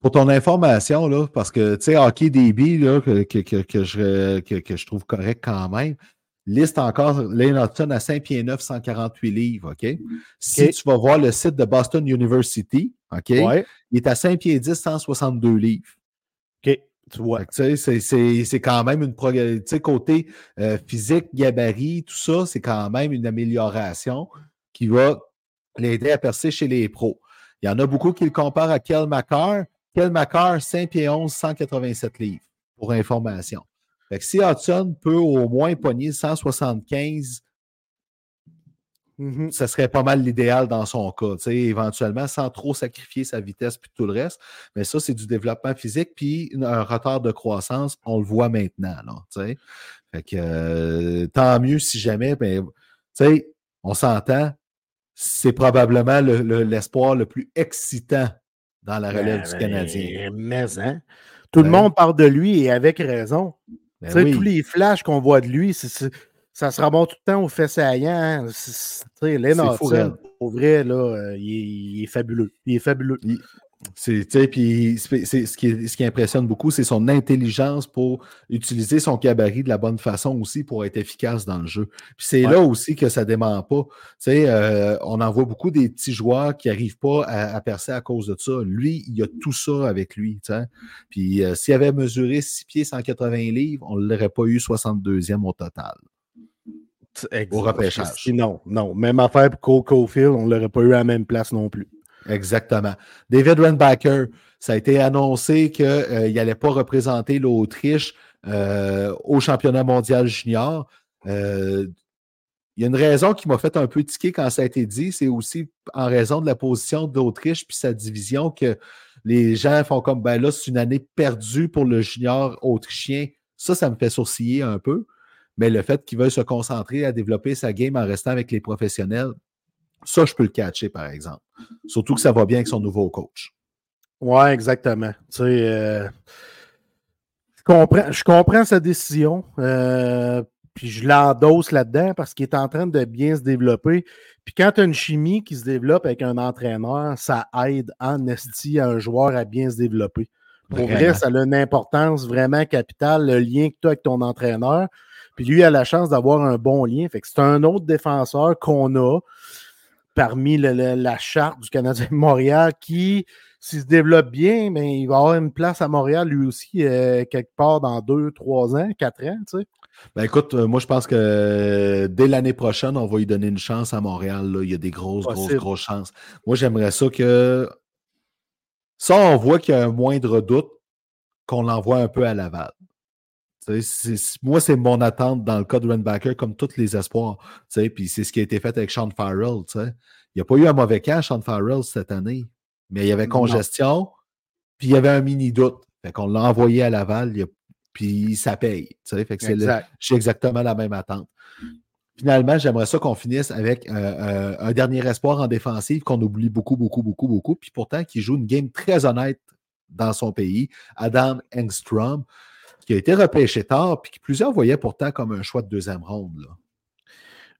Pour ton information, là, parce que, tu sais, Hockey DB, là, que, que, que, je, que, je trouve correct quand même, liste encore Lane Hudson à 5 pieds 9, 148 livres, OK? Si tu vas voir le site de Boston University, OK? Il est à 5 pieds 10, 162 livres. OK. Tu vois. C'est quand même une sais, côté euh, physique, gabarit, tout ça, c'est quand même une amélioration qui va l'aider à percer chez les pros. Il y en a beaucoup qui le comparent à Kel McCarr. Kel McCarr, 5 pieds 11, 187 livres, pour information. Fait que si Hudson peut au moins pogner 175 Mmh ce serait pas mal l'idéal dans son cas, éventuellement, sans trop sacrifier sa vitesse puis tout le reste. Mais ça, c'est du développement physique, puis un retard de croissance, on le voit maintenant. Là, fait que euh, tant mieux si jamais, mais on s'entend, c'est probablement l'espoir le, plus excitant dans la relève du ben, Canadien. Mais, hein? Tout le ben monde parle de lui et avec raison. Ben tous les flashs qu'on voit de lui, ça se remonte tout le temps au fait saillant. Hein. Lennon, au vrai, là, euh, il, est, fabuleux. Il est fabuleux. C'est, puis ce, qui, ce qui impressionne beaucoup, c'est son intelligence pour utiliser son cabaret de la bonne façon aussi pour être efficace dans le jeu. Puis c'est là aussi que ça ne dément pas. Euh, on en voit beaucoup des petits joueurs qui n'arrivent pas à, percer à cause de ça. Lui, il a tout ça avec lui. Puis euh, s'il avait mesuré 6 pieds 180 livres, on ne l'aurait pas eu 62e au total au repêchage. Non, non. Même affaire pour Cole Caulfield, on ne l'aurait pas eu à la même place non plus. Exactement. David Renbacker, ça a été annoncé qu'il euh, n'allait pas représenter l'Autriche euh, au championnat mondial junior. Euh, il y a une raison qui m'a fait un peu tiquer quand ça a été dit, c'est aussi en raison de la position d'Autriche puis sa division que les gens font comme ben là, c'est une année perdue pour le junior autrichien. Ça, ça me fait sourciller un peu mais le fait qu'il veuille se concentrer à développer sa game en restant avec les professionnels, ça, je peux le catcher, par exemple. Surtout que ça va bien avec son nouveau coach. Oui, exactement. Tu sais, euh, je, comprends, je comprends sa décision, euh, puis je l'endosse là-dedans parce qu'il est en train de bien se développer. Puis quand tu as une chimie qui se développe avec un entraîneur, ça aide en esti à un joueur à bien se développer. Pour vrai, ça a une importance vraiment capitale, le lien que tu as avec ton entraîneur. Puis lui a la chance d'avoir un bon lien. Fait que c'est un autre défenseur qu'on a parmi la charte du Canadien de Montréal qui, s'il se développe bien, mais ben, il va avoir une place à Montréal lui aussi euh, quelque part dans deux, trois ans, quatre ans, tu sais. Ben écoute, euh, moi je pense que euh, dès l'année prochaine, on va lui donner une chance à Montréal. Là. Il y a des grosses, grosses, grosses chances. Moi, j'aimerais ça que. Ça, on voit qu'il y a un moindre doute qu'on l'envoie un peu à Laval moi, c'est mon attente dans le cas de Renbacker, comme tous les espoirs. Puis c'est ce qui a été fait avec Sean Farrell. Il n'y a pas eu un mauvais cas, Sean Farrell, cette année. Mais il y avait congestion, puis il y avait un mini doute. Fait qu'on l'a envoyé à Laval, puis ça paye. Fait que c'est j'ai exactement la même attente. Finalement, j'aimerais ça qu'on finisse avec euh, euh, un dernier espoir en défensive qu'on oublie beaucoup, beaucoup, beaucoup, beaucoup, puis pourtant qui joue une game très honnête dans son pays, Adam Engstrom qui a été repêché tard, puis que plusieurs voyaient pourtant comme un choix de deuxième ronde. Là.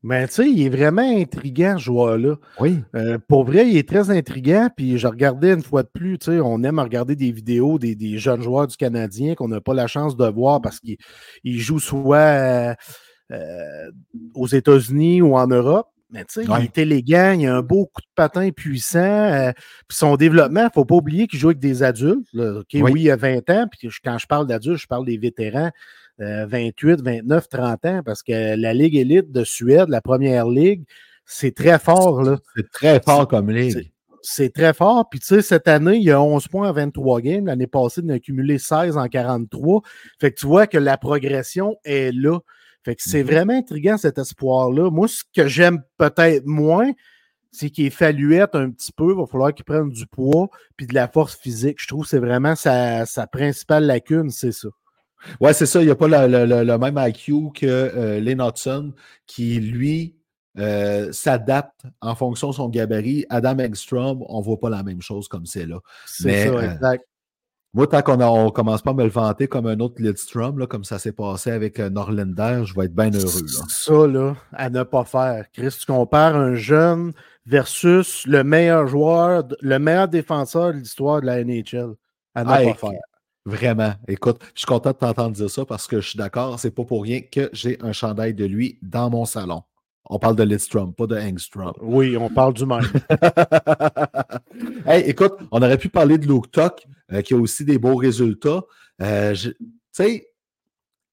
Mais tu sais, il est vraiment intriguant, ce joueur-là. Oui. Euh, pour vrai, il est très intriguant. Puis je regardais une fois de plus, tu sais, on aime regarder des vidéos des, jeunes joueurs du Canadien qu'on n'a pas la chance de voir parce qu'ils jouent soit euh, euh, aux États-Unis ou en Europe. Mais tu sais, il est élégant, il a un beau coup de patin puissant. Euh, puis son développement, il ne faut pas oublier qu'il joue avec des adultes. oui. il a 20 ans. Puis quand je parle d'adultes, je parle des vétérans. 28, 29, 30 ans, parce que la Ligue élite de Suède, la première ligue, c'est très fort. C'est très fort comme ligue. C'est très fort. Puis, tu sais, cette année, il y a 11 points en 23 games. L'année passée, il a accumulé 16 en 43. Fait que tu vois que la progression est là. Fait que c'est mhm. vraiment intriguant cet espoir-là. Moi, ce que j'aime peut-être moins, c'est qu'il est falluette un petit peu. Il va falloir qu'il prenne du poids puis de la force physique. Je trouve que c'est vraiment sa, principale lacune, c'est ça. Ouais, c'est ça. Il n'y a pas le, même IQ que euh, qui, lui, euh, s'adapte en fonction de son gabarit. Adam Engstrom, on ne voit pas la même chose comme c'est là. C'est ça, euh, exact. Moi, tant qu'on ne commence pas à me le vanter comme un autre Lidstrom, là, comme ça s'est passé avec euh, Norlander, je vais être bien heureux. Ça, là, à ne pas faire. Chris, tu compares un jeune versus le meilleur joueur, le meilleur défenseur de l'histoire de la NHL. À ne pas faire. Vraiment. Écoute, je suis content de t'entendre dire ça parce que je suis d'accord, c'est pas pour rien que j'ai un chandail de lui dans mon salon. On parle de Lidstrom, pas de Engstrom. Oui, on parle du même. hey, écoute, on aurait pu parler de Luke Tuck, euh, qui a aussi des beaux résultats. Euh, tu sais,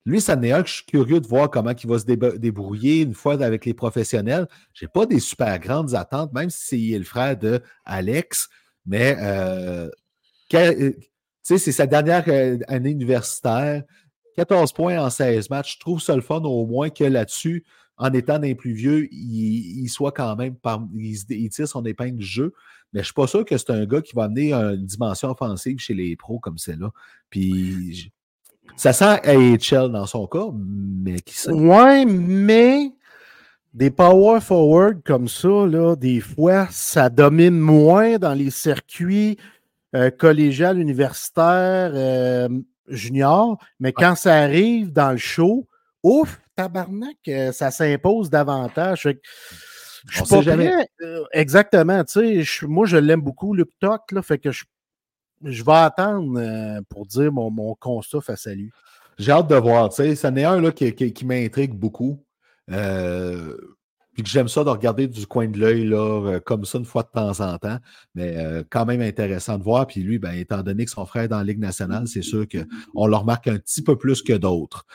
lui, ça n'est un que je suis curieux de voir comment il va se débrouiller une fois avec les professionnels. Je n'ai pas des super grandes attentes, même si c'est le frère de Alex, mais euh, c'est sa dernière année universitaire. 14 points en 16 matchs. Je trouve ça le fun au moins que là-dessus, en étant des plus vieux, il, soit quand même, il, tire son épingle du jeu. Mais je ne suis pas sûr que c'est un gars qui va amener une dimension offensive chez les pros comme celle-là. Puis ça sent AHL dans son cas, mais qui sait? Ouais, mais des power forward comme ça, là, des fois, ça domine moins dans les circuits euh, collégial, universitaire, euh, junior, mais quand ça arrive dans le show, ouf, tabarnak, euh, ça s'impose davantage. Je suis pas jamais. exactement, tu sais, moi je l'aime beaucoup, Luke Toc, là, fait que je, je vais attendre pour dire mon, mon, constat face à lui. J'ai hâte de voir, tu sais, c'en est un là, qui, qui, m'intrigue beaucoup. Euh, puis que j'aime ça de regarder du coin de l'œil, là, euh, comme ça, une fois de temps en temps. Mais euh, quand même intéressant de voir. Puis lui, ben, étant donné que son frère est dans la Ligue nationale, c'est sûr qu'on le remarque un petit peu plus que d'autres.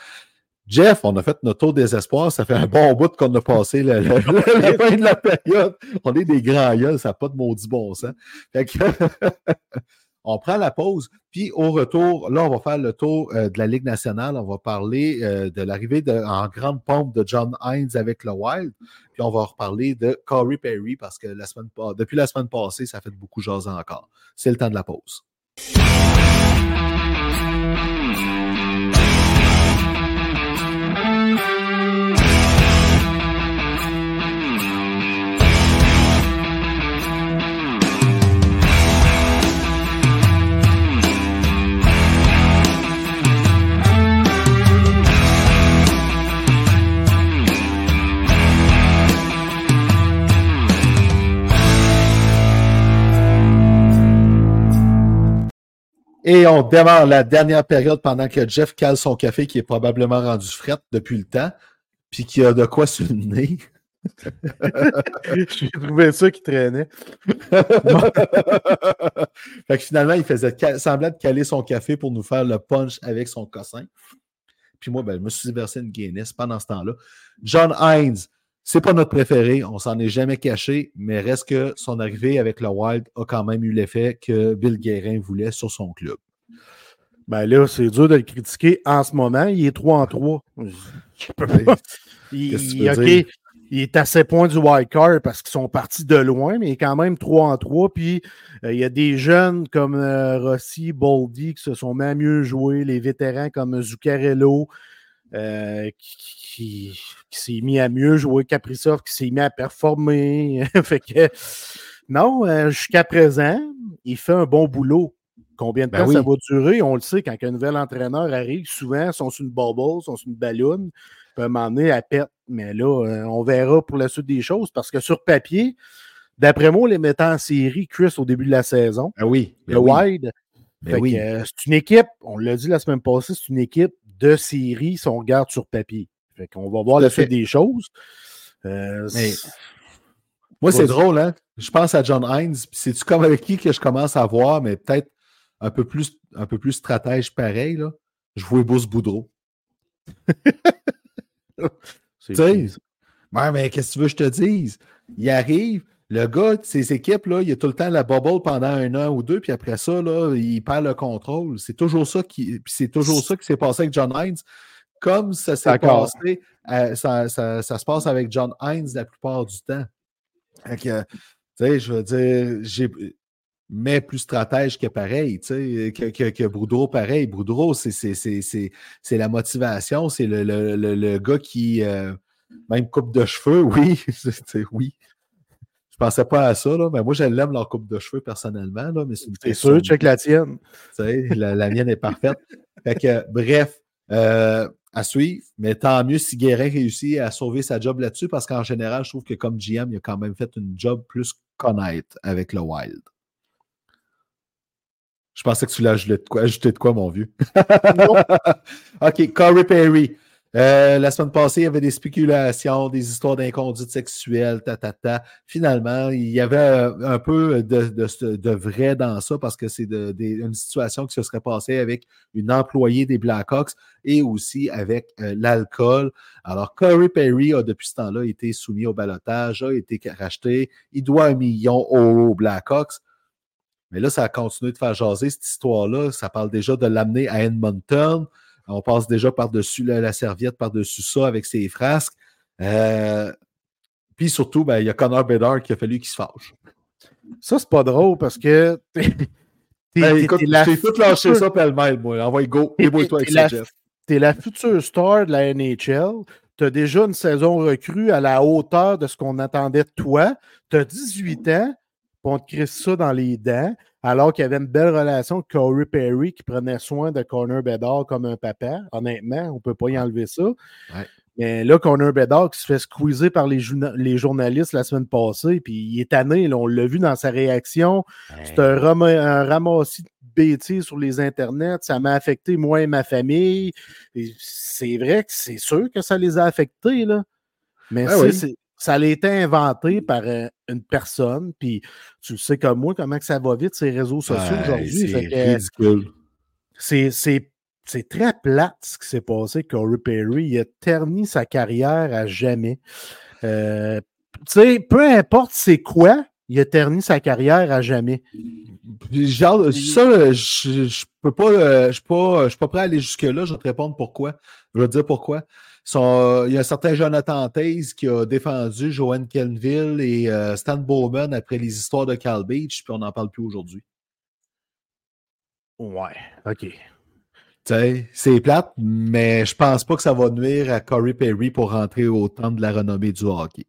Jeff, on a fait notre tour des espoirs. Ça fait un bon bout qu'on a passé la, fin de la période. On est des grands gueules, ça n'a pas de maudit bon sens. Fait que On prend la pause, puis au retour, là, on va faire le tour euh, de la Ligue nationale. On va parler euh, de l'arrivée en grande pompe de John Hines avec le Wild. Puis on va reparler de Corey Perry parce que la semaine, depuis la semaine passée, ça fait beaucoup de choses encore. C'est le temps de la pause. Et on démarre la dernière période pendant que Jeff cale son café qui est probablement rendu fret depuis le temps, puis qui a de quoi se nez. J'ai trouvé ça qui traînait. fait que finalement, il faisait semblant de caler son café pour nous faire le punch avec son cossin. Puis moi, ben, je me suis versé une Guinness pendant ce temps-là. John Hines, c'est pas notre préféré, on s'en est jamais caché, mais reste que son arrivée avec le Wild a quand même eu l'effet que Bill Guérin voulait sur son club. Ben là, c'est dur de le critiquer en ce moment. Il est 3 en 3. il, est à 7 points du wild card parce qu'ils sont partis de loin, mais il est quand même 3 en 3. Puis euh, il y a des jeunes comme euh, Rossi, Boldy qui se sont à mieux jouer, les vétérans comme Zuccarello euh, qui, qui, s'est mis à mieux jouer, Kaprizov qui s'est mis à performer. fait que, non, euh, jusqu'à présent, il fait un bon boulot. Combien de ben temps ça va durer? On le sait, quand un nouvel entraîneur arrive, souvent, ils sont sur une bubble, ils sont sur une ballonne, peut m'emmener à perte. Mais là, euh, on verra pour la suite des choses parce que sur papier, d'après moi, les mettant en série, Chris, au début de la saison, ben oui, ben le wide, euh, c'est une équipe, on l'a dit la semaine passée, c'est une équipe de série si on regarde sur papier. Fait qu'on va voir le fait des choses. Euh, moi, c'est drôle, hein? Je pense à John Hines, c'est-tu comme avec qui que je commence à voir, mais peut-être un peu plus un peu plus stratège pareil, là. Je vois Bruce Boudreau. tu sais, mais qu'est-ce que tu veux que je te dise? Il arrive, le gars, ses équipes, là, il a tout le temps la bubble pendant un an ou deux, puis après ça, là, il perd le contrôle. C'est toujours ça qui. c'est toujours ça qui s'est passé avec John Hines comme ça s'est passé, euh, ça, se passe avec John Hines la plupart du temps. tu sais, je veux dire, j'ai mais plus stratège que pareil, tu sais, que, que, que, Boudreau pareil. Boudreau, c'est la motivation, c'est le, le, le, gars qui, euh, même coupe de cheveux, oui, oui. Je pensais pas à ça, là, mais moi, j'aime leur coupe de cheveux personnellement, là, mais c'est sûr, check la tienne. Tu sais, la, la mienne est parfaite. Fait que, bref, euh, à suivre, mais tant mieux si Guérin réussit à sauver sa job là-dessus, parce qu'en général, je trouve que comme GM, il a quand même fait une job plus connaître avec le Wild. Je pensais que tu l'as ajouté de quoi, mon vieux? OK, Corey Perry. Euh, la semaine passée, il y avait des spéculations, des histoires d'inconduite sexuelle, ta, ta, ta. Finalement, il y avait un peu de vrai dans ça parce que c'est une situation qui se serait passée avec une employée des Blackhawks et aussi avec euh, l'alcool. Alors, Corey Perry a depuis ce temps-là été soumis au balotage, a été racheté. Il doit un million aux Blackhawks. Mais là, ça a continué de faire jaser cette histoire-là. Ça parle déjà de l'amener à Edmonton. On passe déjà par-dessus la, serviette, par-dessus ça avec ses frasques. Euh, puis surtout, ben, il y a Connor Bedard qui a fallu qu'il se fâche. Ça, c'est pas drôle parce que. Ben, écoute, j'ai tout lâché ça pêle-mêle, moi. Envoie go. Débrouille-toi avec ça, Jeff. T'es la future star de la NHL. Tu as déjà une saison recrue à la hauteur de ce qu'on attendait de toi. Tu as 18 ans, on te crée ça dans les dents alors qu'il y avait une belle relation avec Corey Perry qui prenait soin de Connor Bedard comme un papa. Honnêtement, on ne peut pas y enlever ça. Mais là, Connor Bedard qui se fait squeezer par les, les journalistes la semaine passée, puis il est tanné, on l'a vu dans sa réaction. C'est un, ramassis de bêtises sur les internets. Ça m'a affecté, moi et ma famille. C'est vrai que c'est sûr que ça les a affectés, là. Mais c'est ça a été inventé par euh, une personne, puis tu sais comme moi comment que ça va vite, ces réseaux sociaux aujourd'hui. C'est ridicule. C'est très plate ce qui s'est passé avec Corey Perry. Il a terni sa carrière à jamais. Euh, tu sais, peu importe c'est quoi, il a terni sa carrière à jamais. Genre, ça, je, je peux pas, euh, je suis pas, je suis pas prêt à aller jusque-là. Je vais te répondre pourquoi. Je vais te dire pourquoi il y a un certain Jonathan Taze qui a défendu Joanne Kenville et euh, Stan Bowman après les histoires de Cal Beach, puis on n'en parle plus aujourd'hui. Ouais, OK. C'est plate, mais je pense pas que ça va nuire à Corey Perry pour rentrer au temps de la renommée du hockey.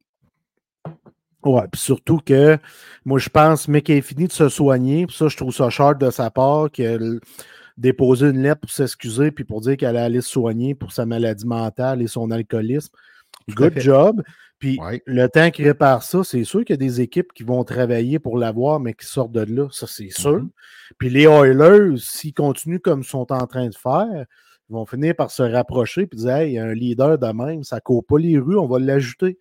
Ouais, puis surtout que moi, je pense, mais qu'il est fini de se soigner, puis ça, je trouve ça cher de sa part, que déposer une lettre pour s'excuser puis pour dire qu'elle allait se soigner pour sa maladie mentale et son alcoolisme. Good job. Puis le temps qu'il répare ça, c'est sûr qu'il y a des équipes qui vont travailler pour l'avoir, mais qui sortent de là. Ça, c'est sûr. Mm-hmm. Puis les Oilers, s'ils continuent comme ils sont en train de faire, ils vont finir par se rapprocher et dire Hey, il y a un leader de même, ça ne court pas les rues, on va l'ajouter.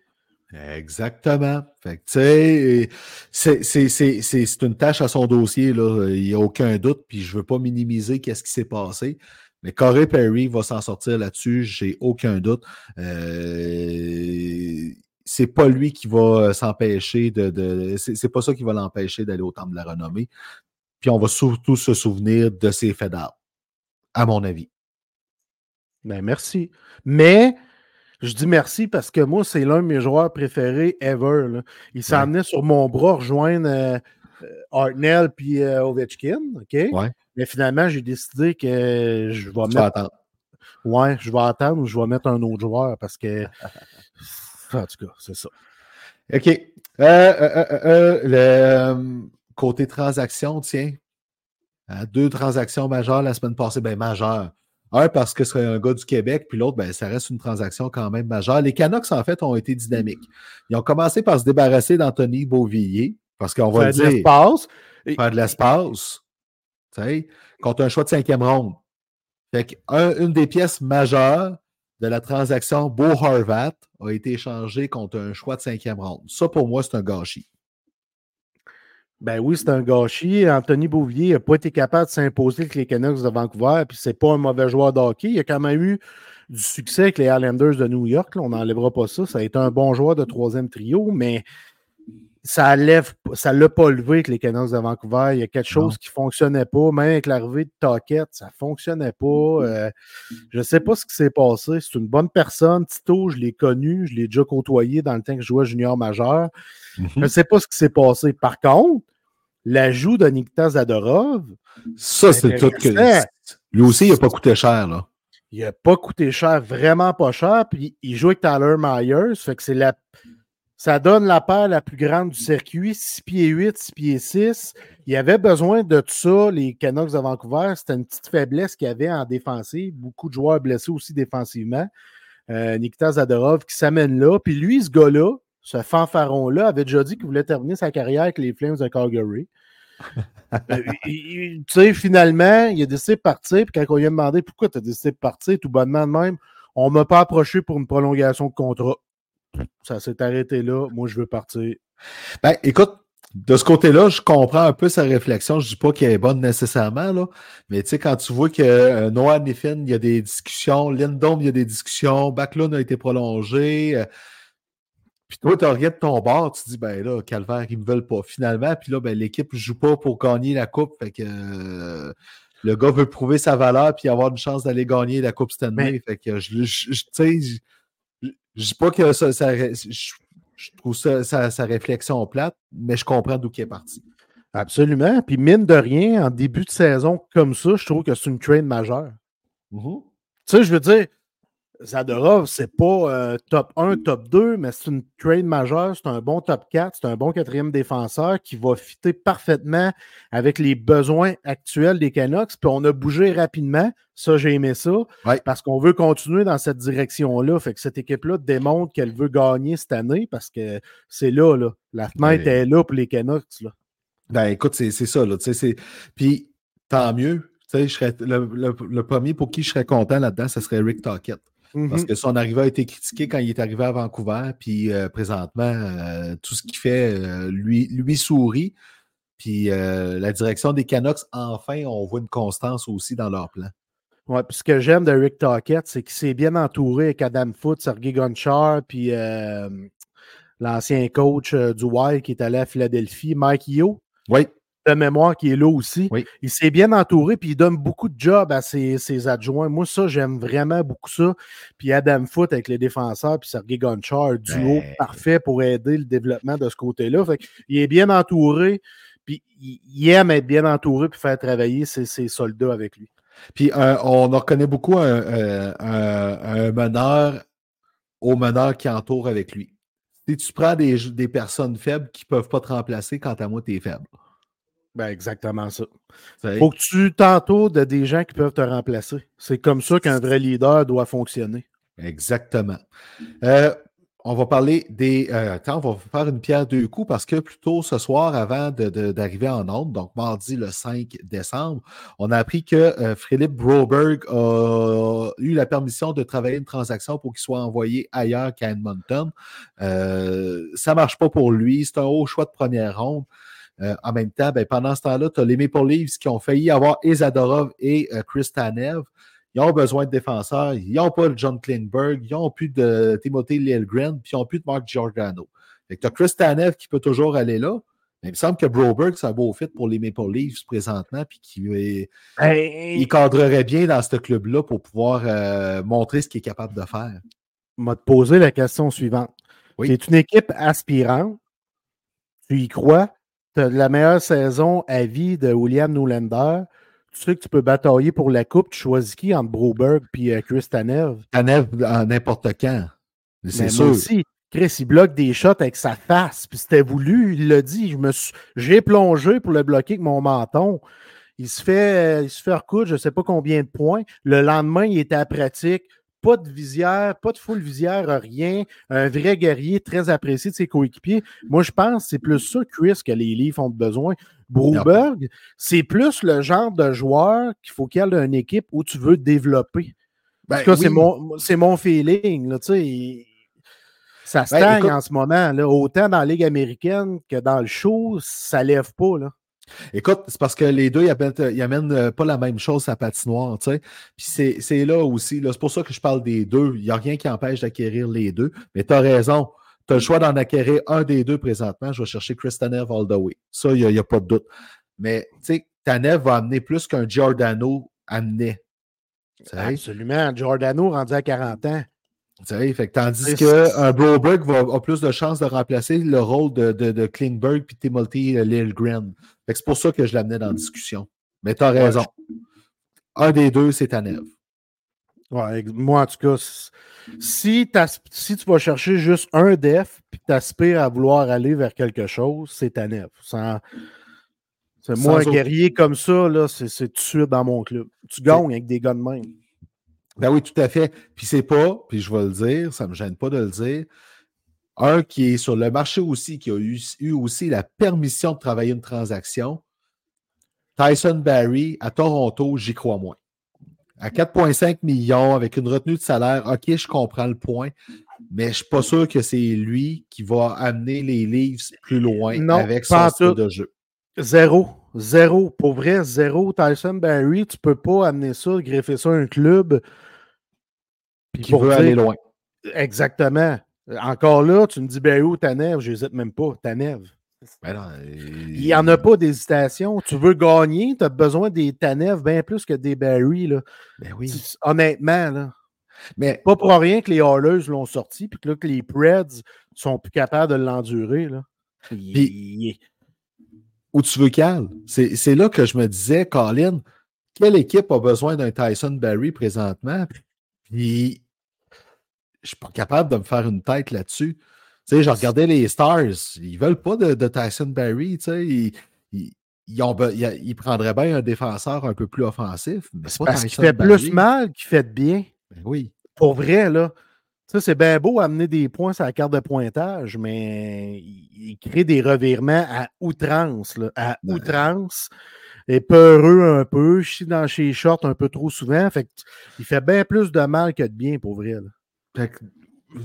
Exactement. Fait que, tu sais, c'est une tâche à son dossier, là. Il n'y a aucun doute, puis je ne veux pas minimiser qu'est-ce qui s'est passé. Mais Corey Perry va s'en sortir là-dessus, j'ai aucun doute. Euh, c'est pas lui qui va s'empêcher de. c'est pas ça qui va l'empêcher d'aller au temple de la renommée. Puis on va surtout se souvenir de ses faits d'art, à mon avis. Ben merci. Mais je dis merci parce que moi, c'est l'un de mes joueurs préférés ever. Il s'est sur mon bras rejoindre euh, euh Hartnell puis euh, Ovechkin. OK? Mais finalement, j'ai décidé que je vais mettre. attendre. Ouais, je vais attendre ou je vais mettre un autre joueur parce que. en tout cas, c'est ça. OK. Euh, le côté transaction, tiens. deux transactions majeures la semaine passée. Ben, majeures. Un, parce que c'est un gars du Québec, puis l'autre, ben, ça reste une transaction quand même majeure. Les Canucks, en fait, ont été dynamiques. Ils ont commencé par se débarrasser d'Anthony Beauvillier, parce qu'on va faire de l'espace. Faire de l'espace. Contre un choix de cinquième ronde. Fait une des pièces majeures de la transaction Beau Harvat a été échangée contre un choix de cinquième ronde. Ça, pour moi, c'est un gâchis. Ben oui, c'est un gâchis. Anthony Bouvier n'a pas été capable de s'imposer avec les Canucks de Vancouver, puis c'est pas un mauvais joueur de hockey. Il a quand même eu du succès avec les Islanders de New York. on n'enlèvera pas ça. Ça a été un bon joueur de troisième trio, mais ça ne ça l'a pas levé avec les Canucks de Vancouver. Il y a quelque chose qui ne fonctionnait pas. Même avec l'arrivée de Tockett, ça ne fonctionnait pas. Euh, je ne sais pas ce qui s'est passé. C'est une bonne personne. Tito, je l'ai connu. Je l'ai déjà côtoyé dans le temps que je jouais junior majeur. Je ne sais pas ce qui s'est passé. Par contre, l'ajout de Nikita Zadorov. Ça, c'est tout que. Lui aussi, il n'a pas coûté cher, là. Il n'a pas coûté cher, vraiment pas cher. Puis il joue avec Tyler Myers. Fait que c'est la. Ça donne la paire la plus grande du circuit, 6 pieds 8, 6 pieds 6. Il avait besoin de tout ça, les Canucks de Vancouver. C'était une petite faiblesse qu'il y avait en défensive. Beaucoup de joueurs blessés aussi défensivement. Euh, Nikita Zadorov qui s'amène là. Puis lui, ce gars-là, ce fanfaron-là avait déjà dit qu'il voulait terminer sa carrière avec les Flames de Calgary. Euh, tu sais, finalement, il a décidé de partir. Puis quand on lui a demandé pourquoi tu as décidé de partir, tout bonnement de même, On ne m'a pas approché pour une prolongation de contrat. Ça s'est arrêté là. Moi, je veux partir. Ben, écoute, de ce côté-là, je comprends un peu sa réflexion. Je ne dis pas qu'elle est bonne nécessairement, là. mais tu sais, quand tu vois que euh, Noah Niffin, il y a des discussions, Lindom, il y a des discussions, Backlund a été prolongé. Euh, puis toi, tu regardes ton bord, tu te dis, ben là, Calvaire, ils ne me veulent pas. Finalement, puis là, ben, l'équipe ne joue pas pour gagner la Coupe. Fait que euh, le gars veut prouver sa valeur puis avoir une chance d'aller gagner la Coupe Stanley. Fait que je, je, je sais, je, je dis pas que ça, ça je, je trouve ça, sa réflexion plate, mais je comprends d'où il est parti. Absolument. Puis mine de rien, en début de saison comme ça, je trouve que c'est une train majeure. Mm-hmm. Tu sais, je veux dire, Zadorov, c'est pas euh, top 1, top 2, mais c'est une trade majeure, c'est un bon top 4, c'est un bon quatrième défenseur qui va fitter parfaitement avec les besoins actuels des Canucks. Puis on a bougé rapidement. Ça, j'ai aimé ça. Parce qu'on veut continuer dans cette direction-là. Fait que cette équipe-là démontre qu'elle veut gagner cette année parce que c'est là, là. La fenêtre est là pour les Canucks. Là. Ben écoute, c'est ça. Là, Puis tant mieux. Je serais, le, le, premier pour qui je serais content là-dedans, ce serait Rick Tockett. Parce mhm. que son arrivée a été critiquée quand il est arrivé à Vancouver, puis euh, présentement, euh, tout ce qu'il fait euh, lui, lui sourit. Puis la direction des Canucks, enfin, on voit une constance aussi dans leur plan. Ouais, puis ce que j'aime de Rick Tockett, c'est qu'il s'est bien entouré avec Adam Foote, Sergei Gonchar, puis l'ancien coach du Wild qui est allé à Philadelphie, Mike Yo. Oui de mémoire qui est là aussi. Il s'est bien entouré, puis il donne beaucoup de jobs à ses, adjoints. Moi, ça, j'aime vraiment beaucoup ça. Puis Adam Foot avec les défenseurs, puis Sergei Gonchar, duo ben. parfait pour aider le développement de ce côté-là. il est bien entouré, puis il aime être bien entouré, puis faire travailler ses, soldats avec lui. Puis euh, on reconnaît beaucoup un, meneur au meneur qui entoure avec lui. Si tu prends des, des personnes faibles qui ne peuvent pas te remplacer, quant à moi, tu es faible. Ben exactement ça. Faut que tu t'entoures de des gens qui peuvent te remplacer. C'est comme ça qu'un vrai leader doit fonctionner. Exactement. Euh, on va parler des. Euh, attends, on va faire une pierre deux coups parce que plus tôt ce soir, avant d'arriver en onde, donc mardi le 5 décembre, on a appris que euh, Philippe Broberg a eu la permission de travailler une transaction pour qu'il soit envoyé ailleurs qu'à Edmonton. ça ne marche pas pour lui. C'est un haut choix de première ronde. Euh, en même temps, ben, pendant ce temps-là, tu as les Maple Leafs qui ont failli avoir Ezadorov et euh, Chris Tanev. Ils ont besoin de défenseurs. Ils n'ont pas de John Klingberg. Ils n'ont plus de Timothy Liljegren. Puis ils n'ont plus de Mark Giordano. tu as Chris Tanev qui peut toujours aller là. Mais il me semble que Broberg, c'est un beau fit pour les Maple Leafs présentement, puis qu'il il cadrerait bien dans ce club-là pour pouvoir euh, montrer ce qu'il est capable de faire. Je vais te poser la question suivante. Oui. C'est une équipe aspirante. Tu y crois? La meilleure saison à vie de William Nolander. Tu sais que tu peux batailler pour la coupe. Tu choisis qui entre Broberg et euh, Chris Tanev? Tanev n'importe quand. C'est sûr. Aussi, Chris, il bloque des shots avec sa face. Puis c'était voulu, il l'a dit. J'ai plongé pour le bloquer avec mon menton. Il se fait, il se fait recoudre, je ne sais pas combien de points. Le lendemain, il était à pratique pas de visière, pas de full visière, rien. Un vrai guerrier très apprécié de ses coéquipiers. Moi, je pense que c'est plus ça, Chris, que les Leafs ont besoin. Broberg, c'est plus le genre de joueur qu'il faut qu'il y ait une équipe où tu veux développer. Ben, c'est mon, mon, feeling. Là, ça ben, stagne en ce moment. Là. Autant dans la Ligue américaine que dans le show, ça lève pas. Là. Écoute, c'est parce que les deux, ils amènent, euh, pas la même chose à patinoire, tu sais. C'est là aussi, c'est pour ça que je parle des deux. Il n'y a rien qui empêche d'acquérir les deux. Mais tu as raison. Tu as le choix d'en acquérir un des deux présentement. Je vais chercher Chris Tanev all the way. Ça, il n'y a, pas de doute. Mais, tu sais, Tanev va amener plus qu'un Giordano amenait. Absolument. Giordano rendu à 40 ans. Fait que, tandis qu'un Broberg va, a plus de chances de remplacer le rôle de, de, de Klingberg puis Timothy Lilgren. C'est pour ça que je l'amenais dans la discussion. Mais tu as raison. Un des deux, c'est Tanev. Ouais, moi, en tout cas, si, si tu vas chercher juste un def puis tu aspires à vouloir aller vers quelque chose, c'est Tanev. Moi, un guerrier comme ça, c'est tout de suite dans mon club. Tu gagnes avec des gars de même. Ben oui, tout à fait. Puis c'est pas, puis je vais le dire, ça ne me gêne pas de le dire, un qui est sur le marché aussi, qui a eu, aussi la permission de travailler une transaction. Tyson Barry à Toronto, j'y crois moins. À 4,5 millions, avec une retenue de salaire, OK, je comprends le point, mais je ne suis pas sûr que c'est lui qui va amener les Leafs plus loin avec son style de jeu. Zéro. Zéro. Pour vrai, zéro. Tyson Barry, tu ne peux pas amener ça, greffer ça à un club. Qui veut aller loin. Exactement. Encore là, tu me dis Barry ou Tanev, je n'hésite même pas. Tanev. Ben il n'y en a pas d'hésitation. Tu veux gagner, tu as besoin des Tanev bien plus que des Barry. Là. Ben oui. Honnêtement, là. Mais pas pour rien que les Hallers l'ont sorti, puis que, là, que les Preds sont plus capables de l'endurer. Là. où tu veux Cal? C'est là que je me disais, Colin, quelle équipe a besoin d'un Tyson Barry présentement? Puis je suis pas capable de me faire une tête là-dessus. Tu sais, je regardais les Stars, ils veulent pas de, Tyson Barry, tu sais, ils, ils, prendraient bien un défenseur un peu plus offensif. Mais c'est parce qu'il fait plus mal qu'il fait bien. Ben oui. Pour vrai, là. Ça, c'est bien beau amener des points sur la carte de pointage, mais il, crée des revirements à outrance, là, à ben outrance. Et peureux un peu, chie dans ses shorts un peu trop souvent. Fait il fait bien plus de mal que de bien, pour vrai. Là.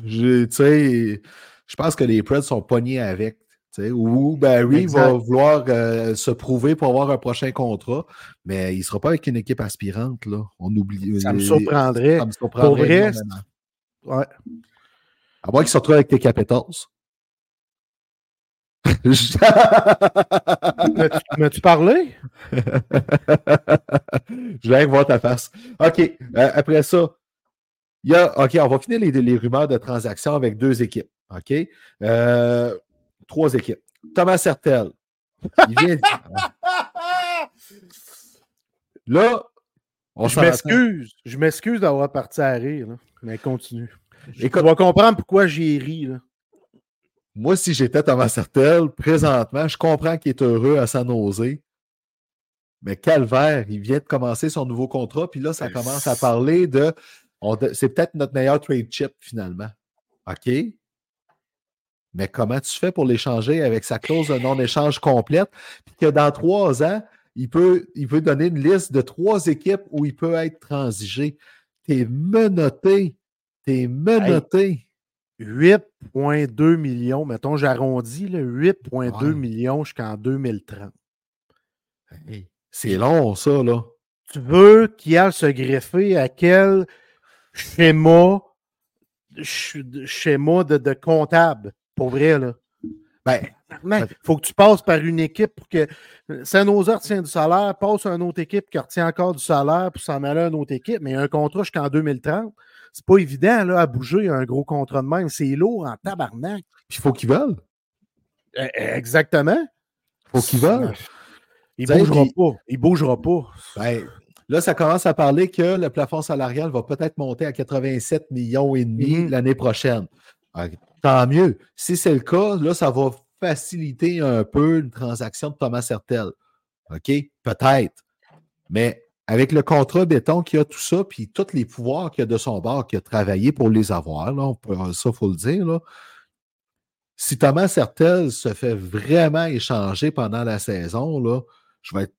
Je pense que les Preds sont pognés avec. Ou Barry va vouloir euh, se prouver pour avoir un prochain contrat, mais il ne sera pas avec une équipe aspirante. Là. On oublie. Ça me surprendrait. Ça me surprendrait. Pour vrai, ouais. À moins qu'il se retrouve avec tes Capitals. M'as-tu parlé? Je vais voir ta face. OK. Euh, après ça, il y a. OK, on va finir les, les rumeurs de transactions avec deux équipes. OK? Euh, trois équipes. Thomas Sertel. Il vient. là, on Je m'excuse. Je m'excuse d'avoir parti à rire, mais continue. Et tu vas comprendre pourquoi j'ai ri. Là. Moi, si j'étais Thomas Sertel, présentement, je comprends qu'il est heureux à sa nausée. Mais calvaire, il vient de commencer son nouveau contrat, puis là, ça commence à parler de. C'est peut-être notre meilleur trade chip finalement. OK? Mais comment tu fais pour l'échanger avec sa clause de non-échange complète? Puis que dans trois ans, il peut, il peut donner une liste de trois équipes où il peut être transigé. T'es menotté. T'es menotté. 8,2 millions, mettons, j'arrondis, 8,2 millions jusqu'en 2030. c'est long, ça, là. Tu veux qu'il aille se greffer à quel schéma, schéma de, de comptable? Pour vrai, là. Ben, il faut que tu passes par une équipe pour que Saint-Nosé retient du salaire, passe à une autre équipe qui retient encore du salaire pour s'en aller à une autre équipe, mais un contrat jusqu'en 2030. C'est pas évident là, à bouger un gros contrat de même. C'est lourd en tabarnak. Puis il faut qu'ils veulent. Eh, eh, exactement. Il faut qu'ils veulent. Il ne bougera pas. Il bougera pas. Ben, là, ça commence à parler que le plafond salarial va peut-être monter à 87 millions et demi mm-hmm. l'année prochaine. Tant mieux. Si c'est le cas, là, ça va faciliter un peu une transaction de Thomas Sertel. OK? Peut-être. Mais avec le contrat béton qui a tout ça, puis tous les pouvoirs qu'il a de son bord, qui a travaillé pour les avoir, là, ça, il faut le dire, là, si Thomas Sertel se fait vraiment échanger pendant la saison, là, je vais être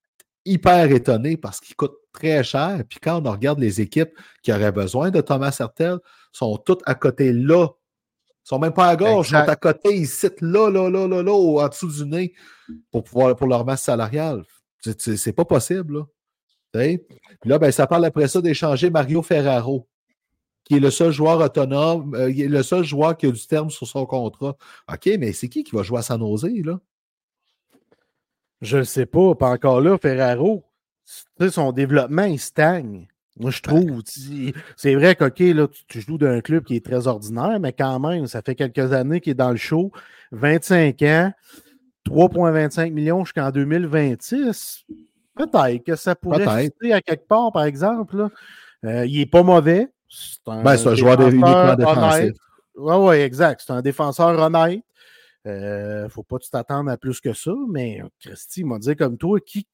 hyper étonné parce qu'il coûte très cher. Puis quand on regarde les équipes qui auraient besoin de Thomas Sertel, sont toutes à côté là ils sont même pas à gauche, ils sont à côté, ils citent là, là, là, là, là, en dessous du nez pour, pouvoir, pour leur masse salariale. C'est pas possible. Là. Puis là, ben, ça parle après ça d'échanger Mario Ferraro, qui est le seul joueur autonome, euh, le seul joueur qui a du terme sur son contrat. OK, mais c'est qui qui va jouer à San Jose, là? Je ne sais pas. Pas encore là, Ferraro. Son développement, il stagne. Moi, je trouve, c'est vrai qu'OK, là, tu, joues d'un club qui est très ordinaire, mais quand même, ça fait quelques années qu'il est dans le show. 25 ans, 3,25 millions jusqu'en 2026. Peut-être que ça pourrait rester à quelque part, par exemple. Euh, il n'est pas mauvais. C'est un, ben, un joueur de défensif. Oui, oui, exact. C'est un défenseur honnête. Il euh, ne faut pas t'attendre à plus que ça, mais Christy m'a dit comme toi, qui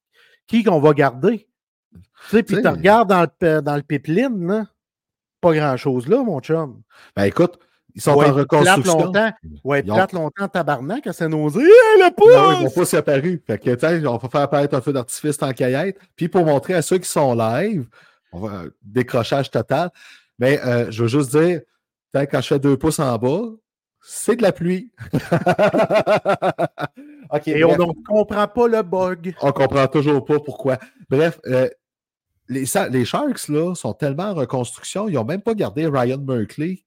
qu'on va garder? Tu sais, puis tu regardes dans le, dans le pipeline, là, pas grand-chose là, mon chum. Ben écoute, ils sont en reconstruction. Longtemps. Ouais, ils plate longtemps, tabarnak, à Saint-Nosé. le pouce! Non, ils vont pas s'apparu. Fait que, on va faire apparaître un feu d'artifice en caillette. Puis pour montrer à ceux qui sont live, on va décrochage total. Mais euh, je veux juste dire, quand je fais deux pouces en bas, c'est de la pluie. Et on ne comprend pas le bug. On ne comprend toujours pas pourquoi. Bref, euh, les, les, Sharks là, sont tellement en reconstruction, ils n'ont même pas gardé Ryan Merkley,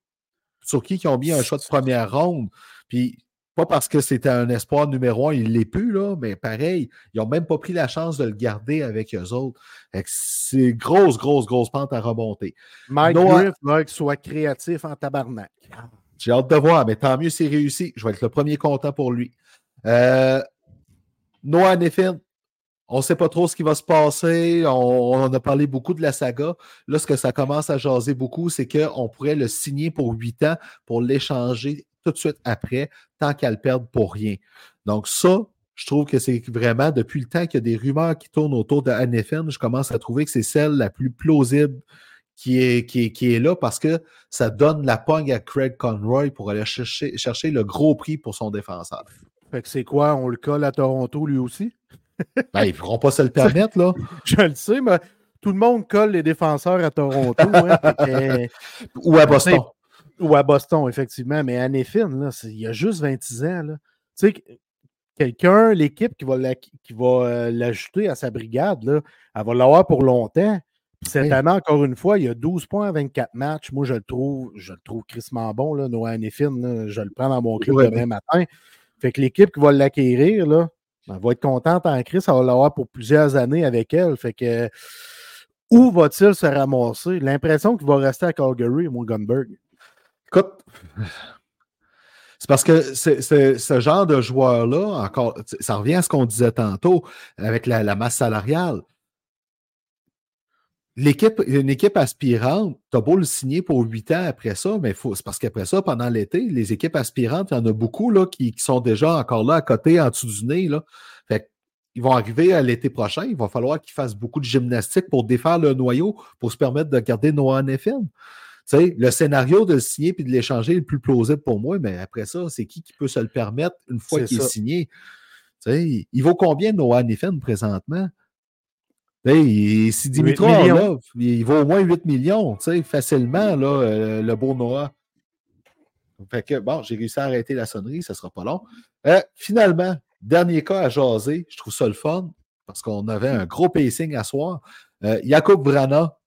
sur qui ils ont mis un choix de première ronde. Puis pas parce que c'était un espoir numéro un, il ne l'est plus, là, mais pareil, ils n'ont même pas pris la chance de le garder avec eux autres. C'est grosse, grosse, grosse pente à remonter. Mike Griff va soit créatif en tabarnak. J'ai hâte de voir, mais tant mieux c'est réussi. Je vais être le premier content pour lui. Euh, Noah Neffin, on ne sait pas trop ce qui va se passer. On, on, a parlé beaucoup de la saga. Là, ce que ça commence à jaser beaucoup, c'est qu'on pourrait le signer pour huit ans pour l'échanger tout de suite après, tant qu'elle perde pour rien. Donc, ça, je trouve que c'est vraiment, depuis le temps qu'il y a des rumeurs qui tournent autour de NFN, je commence à trouver que c'est celle la plus plausible qui est, qui, qui est là parce que ça donne la pogne à Craig Conroy pour aller chercher, chercher le gros prix pour son défenseur. Fait que c'est quoi? On le colle à Toronto lui aussi? ben, ils ne pourront pas se le permettre, là. je le sais, mais tout le monde colle les défenseurs à Toronto. Hein, Ou à Boston. Ou à Boston, effectivement. Mais Anne là, il y a juste 26 ans. Là. Tu sais, quelqu'un, l'équipe qui va euh, l'ajouter à sa brigade, là, elle va l'avoir pour longtemps. Cette année, encore une fois, il y a 12 points à 24 matchs. Moi, je le trouve, je le trouve crissement bon, là, Noah Anefin. je le prends dans mon club demain matin. Fait que l'équipe qui va l'acquérir, là, elle va être contente en Chris, elle va l'avoir pour plusieurs années avec elle. Fait que où va-t-il se ramasser? L'impression qu'il va rester à Calgary, mon Gunberg. Écoute, c'est parce que ce genre de joueur-là, encore, ça revient à ce qu'on disait tantôt avec la, masse salariale. L'équipe, une équipe aspirante, tu as beau le signer pour huit ans après ça, mais c'est parce qu'après ça, pendant l'été, les équipes aspirantes, il y en a beaucoup là, qui, sont déjà encore là à côté, en dessous du nez. Là. Fait ils vont arriver à l'été prochain, il va falloir qu'ils fassent beaucoup de gymnastique pour défaire le noyau, pour se permettre de garder Noah FM sais, le scénario de le signer puis de l'échanger est le plus plausible pour moi, mais après ça, c'est qui qui peut se le permettre une fois qu'il est signé? sais, il vaut combien Noah Neffen présentement? Si Dimitrov, là, il vaut au moins 8 millions, facilement, là, euh, le beau Noah. Fait que, bon, j'ai réussi à arrêter la sonnerie, ça ne sera pas long. Euh, finalement, dernier cas à jaser, je trouve ça le fun, parce qu'on avait un gros pacing à soir. Euh, Jacob Brana,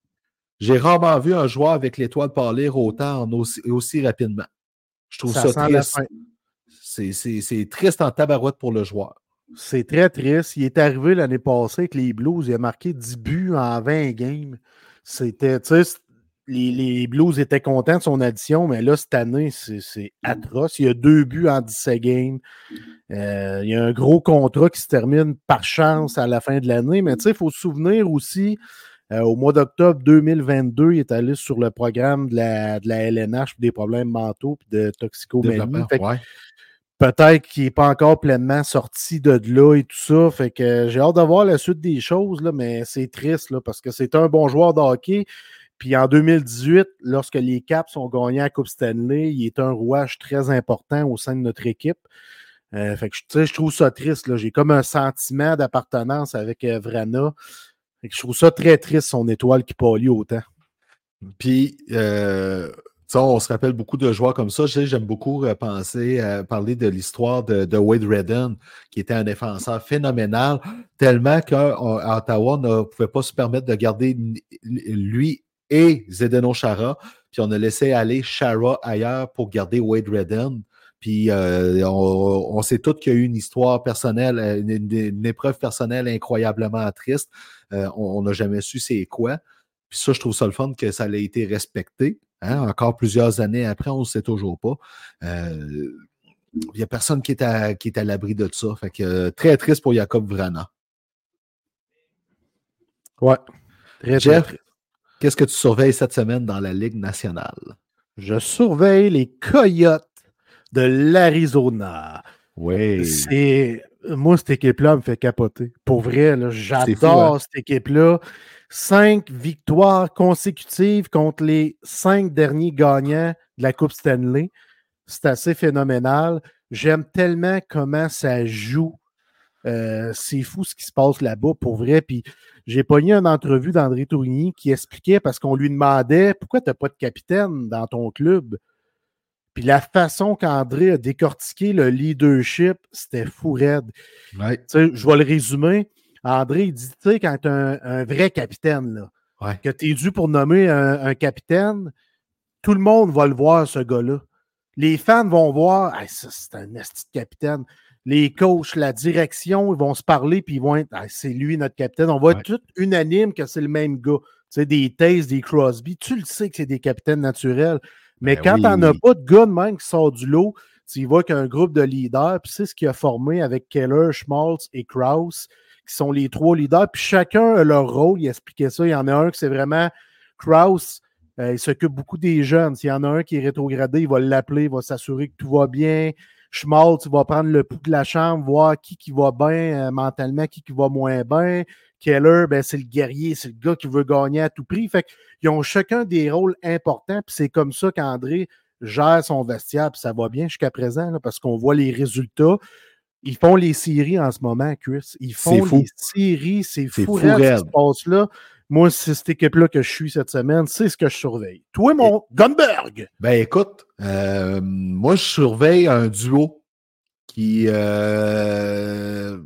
j'ai rarement vu un joueur avec l'étoile pâlir autant aussi, aussi rapidement. Je trouve ça, triste. C'est triste en tabarouette pour le joueur. C'est très triste. Il est arrivé l'année passée avec les Blues. Il a marqué 10 buts en 20 games. C'était, les, les, Blues étaient contents de son addition, mais là, cette année, c'est atroce. Il y a deux buts en 17 games. Euh, il y a un gros contrat qui se termine par chance à la fin de l'année. Mais il faut se souvenir aussi euh, au mois d'octobre 2022, il est allé sur le programme de la, de la LNH pour des problèmes mentaux et de toxicomanie. Peut-être qu'il n'est pas encore pleinement sorti de là et tout ça. Fait que j'ai hâte de voir la suite des choses, là, mais c'est triste là, parce que c'est un bon joueur de hockey. Puis en 2018, lorsque les Caps ont gagné la Coupe Stanley, il est un rouage très important au sein de notre équipe. Euh, fait que je trouve ça triste. J'ai comme un sentiment d'appartenance avec euh, Vrana je trouve ça très triste, son étoile qui pâlit autant. Puis, euh, on se rappelle beaucoup de joueurs comme ça. J'aime beaucoup euh, penser, à parler de l'histoire de, Wade Redden, qui était un défenseur phénoménal, tellement qu'à Ottawa, on ne pouvait pas se permettre de garder lui et Zdeno Chara. Puis on a laissé aller Chara ailleurs pour garder Wade Redden. Puis euh, on, sait tous qu'il y a eu une histoire personnelle, euh, une, épreuve personnelle incroyablement triste. Euh, on n'a jamais su c'est quoi. Puis ça, je trouve ça le fun que ça ait été respecté. Hein. Encore plusieurs années après, on ne sait toujours pas. Il n'y a personne qui est à, qui est à l'abri de ça. Fait que très triste pour Jacob Vrana. Ouais. Très, Jeff, qu'est-ce que tu surveilles cette semaine dans la Ligue nationale? Je surveille les Coyotes de l'Arizona. Oui. C'est. Moi, cette équipe-là me fait capoter. Pour vrai, j'adore hein? cette équipe-là. Cinq victoires consécutives contre les cinq derniers gagnants de la Coupe Stanley. C'est assez phénoménal. J'aime tellement comment ça joue Euh, c'est fou ce qui se passe là-bas, pour vrai. Puis j'ai pogné une entrevue d'André Tourigny qui expliquait parce qu'on lui demandait pourquoi tu n'as pas de capitaine dans ton club? Puis la façon qu'André a décortiqué le leadership, c'était fou raide. Je vais le résumer. André, il dit, tu sais, quand tu un, un, vrai capitaine, là, que tu es dû pour nommer un, capitaine, tout le monde va le voir, ce gars-là. Les fans vont voir, ça, c'est un esti de capitaine. Les coachs, la direction, ils vont se parler, puis ils vont être, c'est lui notre capitaine. On va être tous unanimes que c'est le même gars. Tu sais, des Taze, des Crosby, tu le sais que c'est des capitaines naturels. Mais ben quand tu n'en as pas de gars de même qui sort du lot, tu vois qu'un groupe de leaders, puis c'est ce qu'il a formé avec Keller, Schmaltz et Krauss, qui sont les trois leaders, puis chacun a leur rôle. Il expliquait ça. Il y en a un qui c'est vraiment Krauss. Euh, il s'occupe beaucoup des jeunes. S'il y en a un qui est rétrogradé, il va l'appeler, il va s'assurer que tout va bien. Schmaltz, va prendre le pouls de la chambre, voir qui qui va bien euh, mentalement, qui qui va moins bien. Keller, ben, c'est le guerrier, c'est le gars qui veut gagner à tout prix. Fait qu'ils ont chacun des rôles importants, puis c'est comme ça qu'André gère son vestiaire, puis ça va bien jusqu'à présent, parce qu'on voit les résultats. Ils font les séries en ce moment, Chris. Ils font les séries, c'est fou, ce qui se passe là. Moi, c'est cette équipe-là que je suis cette semaine, c'est ce que je surveille. Toi, mon Gunberg! Ben écoute, euh, moi, je surveille un duo qui, euh,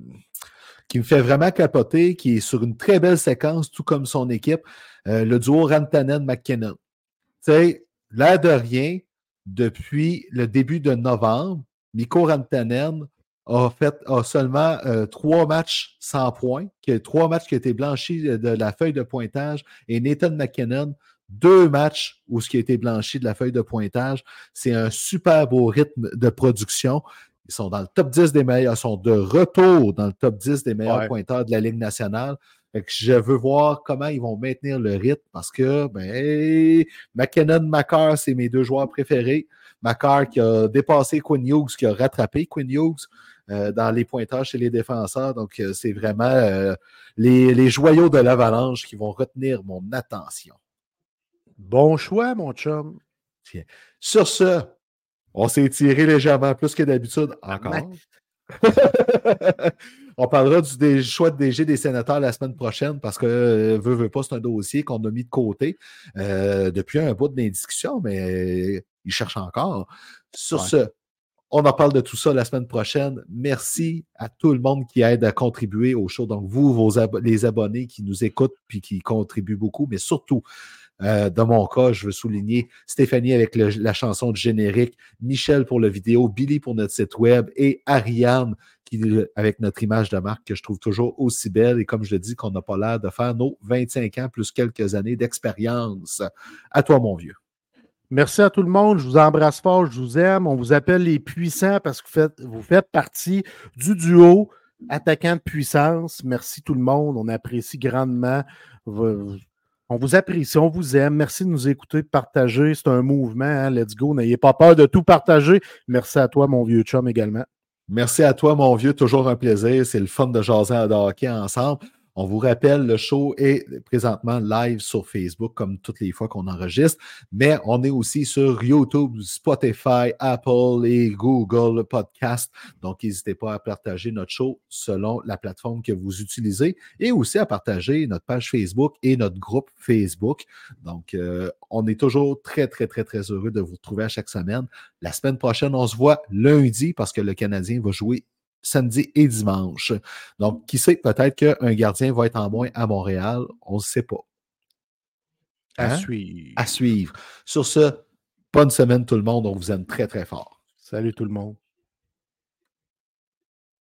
qui me fait vraiment capoter, qui est sur une très belle séquence, tout comme son équipe, euh, le duo Rantanen-McKinnon. Tu sais, l'air de rien, depuis le début de novembre, Mikko Rantanen a fait a seulement euh, trois matchs sans points, qui, trois matchs qui ont été blanchis de, la feuille de pointage, et Nathan McKinnon, deux matchs où ce qui a été blanchi de la feuille de pointage. C'est un super beau rythme de production. Ils sont dans le top 10 des meilleurs, ils sont de retour dans le top 10 des meilleurs pointeurs de la Ligue nationale. je veux voir comment ils vont maintenir le rythme parce que ben, McKinnon, Macar, c'est mes deux joueurs préférés. Macar qui a dépassé Quinn Hughes, qui a rattrapé Quinn Hughes dans les pointages chez les défenseurs. Donc, euh, c'est vraiment euh, les, les, joyaux de l'avalanche qui vont retenir mon attention. Bon choix, mon chum. Sur ce, on s'est tiré légèrement plus que d'habitude encore. on parlera du choix de DG des sénateurs la semaine prochaine parce que euh, veut, veut pas, c'est un dossier qu'on a mis de côté euh, depuis un bout d'indiscussion, mais il cherche encore. Sur ce, on en parle de tout ça la semaine prochaine. Merci à tout le monde qui aide à contribuer au show. Donc, vous, vos les abonnés qui nous écoutent puis qui contribuent beaucoup, mais surtout euh, dans mon cas, je veux souligner Stéphanie avec la chanson de générique, Michel pour la vidéo, Billy pour notre site web et Ariane qui, avec notre image de marque que je trouve toujours aussi belle. Et comme je le dis, qu'on n'a pas l'air de faire nos 25 ans plus quelques années d'expérience. À toi, mon vieux. Merci à tout le monde. Je vous embrasse fort. Je vous aime. On vous appelle les puissants parce que vous faites, partie du duo attaquant de puissance. Merci tout le monde. On apprécie grandement on vous apprécie, on vous aime. Merci de nous écouter, de partager. C'est un mouvement. Hein. Let's go. N'ayez pas peur de tout partager. Merci à toi, mon vieux chum, également. Merci à toi, mon vieux. Toujours un plaisir. C'est le fun de jaser à hockey ensemble. On vous rappelle, le show est présentement live sur Facebook, comme toutes les fois qu'on enregistre, mais on est aussi sur YouTube, Spotify, Apple et Google Podcast. Donc, n'hésitez pas à partager notre show selon la plateforme que vous utilisez et aussi à partager notre page Facebook et notre groupe Facebook. Donc, euh, on est toujours très, très, très, très heureux de vous retrouver à chaque semaine. La semaine prochaine, on se voit lundi parce que le Canadien va jouer samedi et dimanche. Donc, qui sait, peut-être qu'un gardien va être en moins à Montréal. On ne sait pas. À hein? suivre. À suivre. Sur ce, bonne semaine tout le monde. On vous aime très, très fort. Salut tout le monde.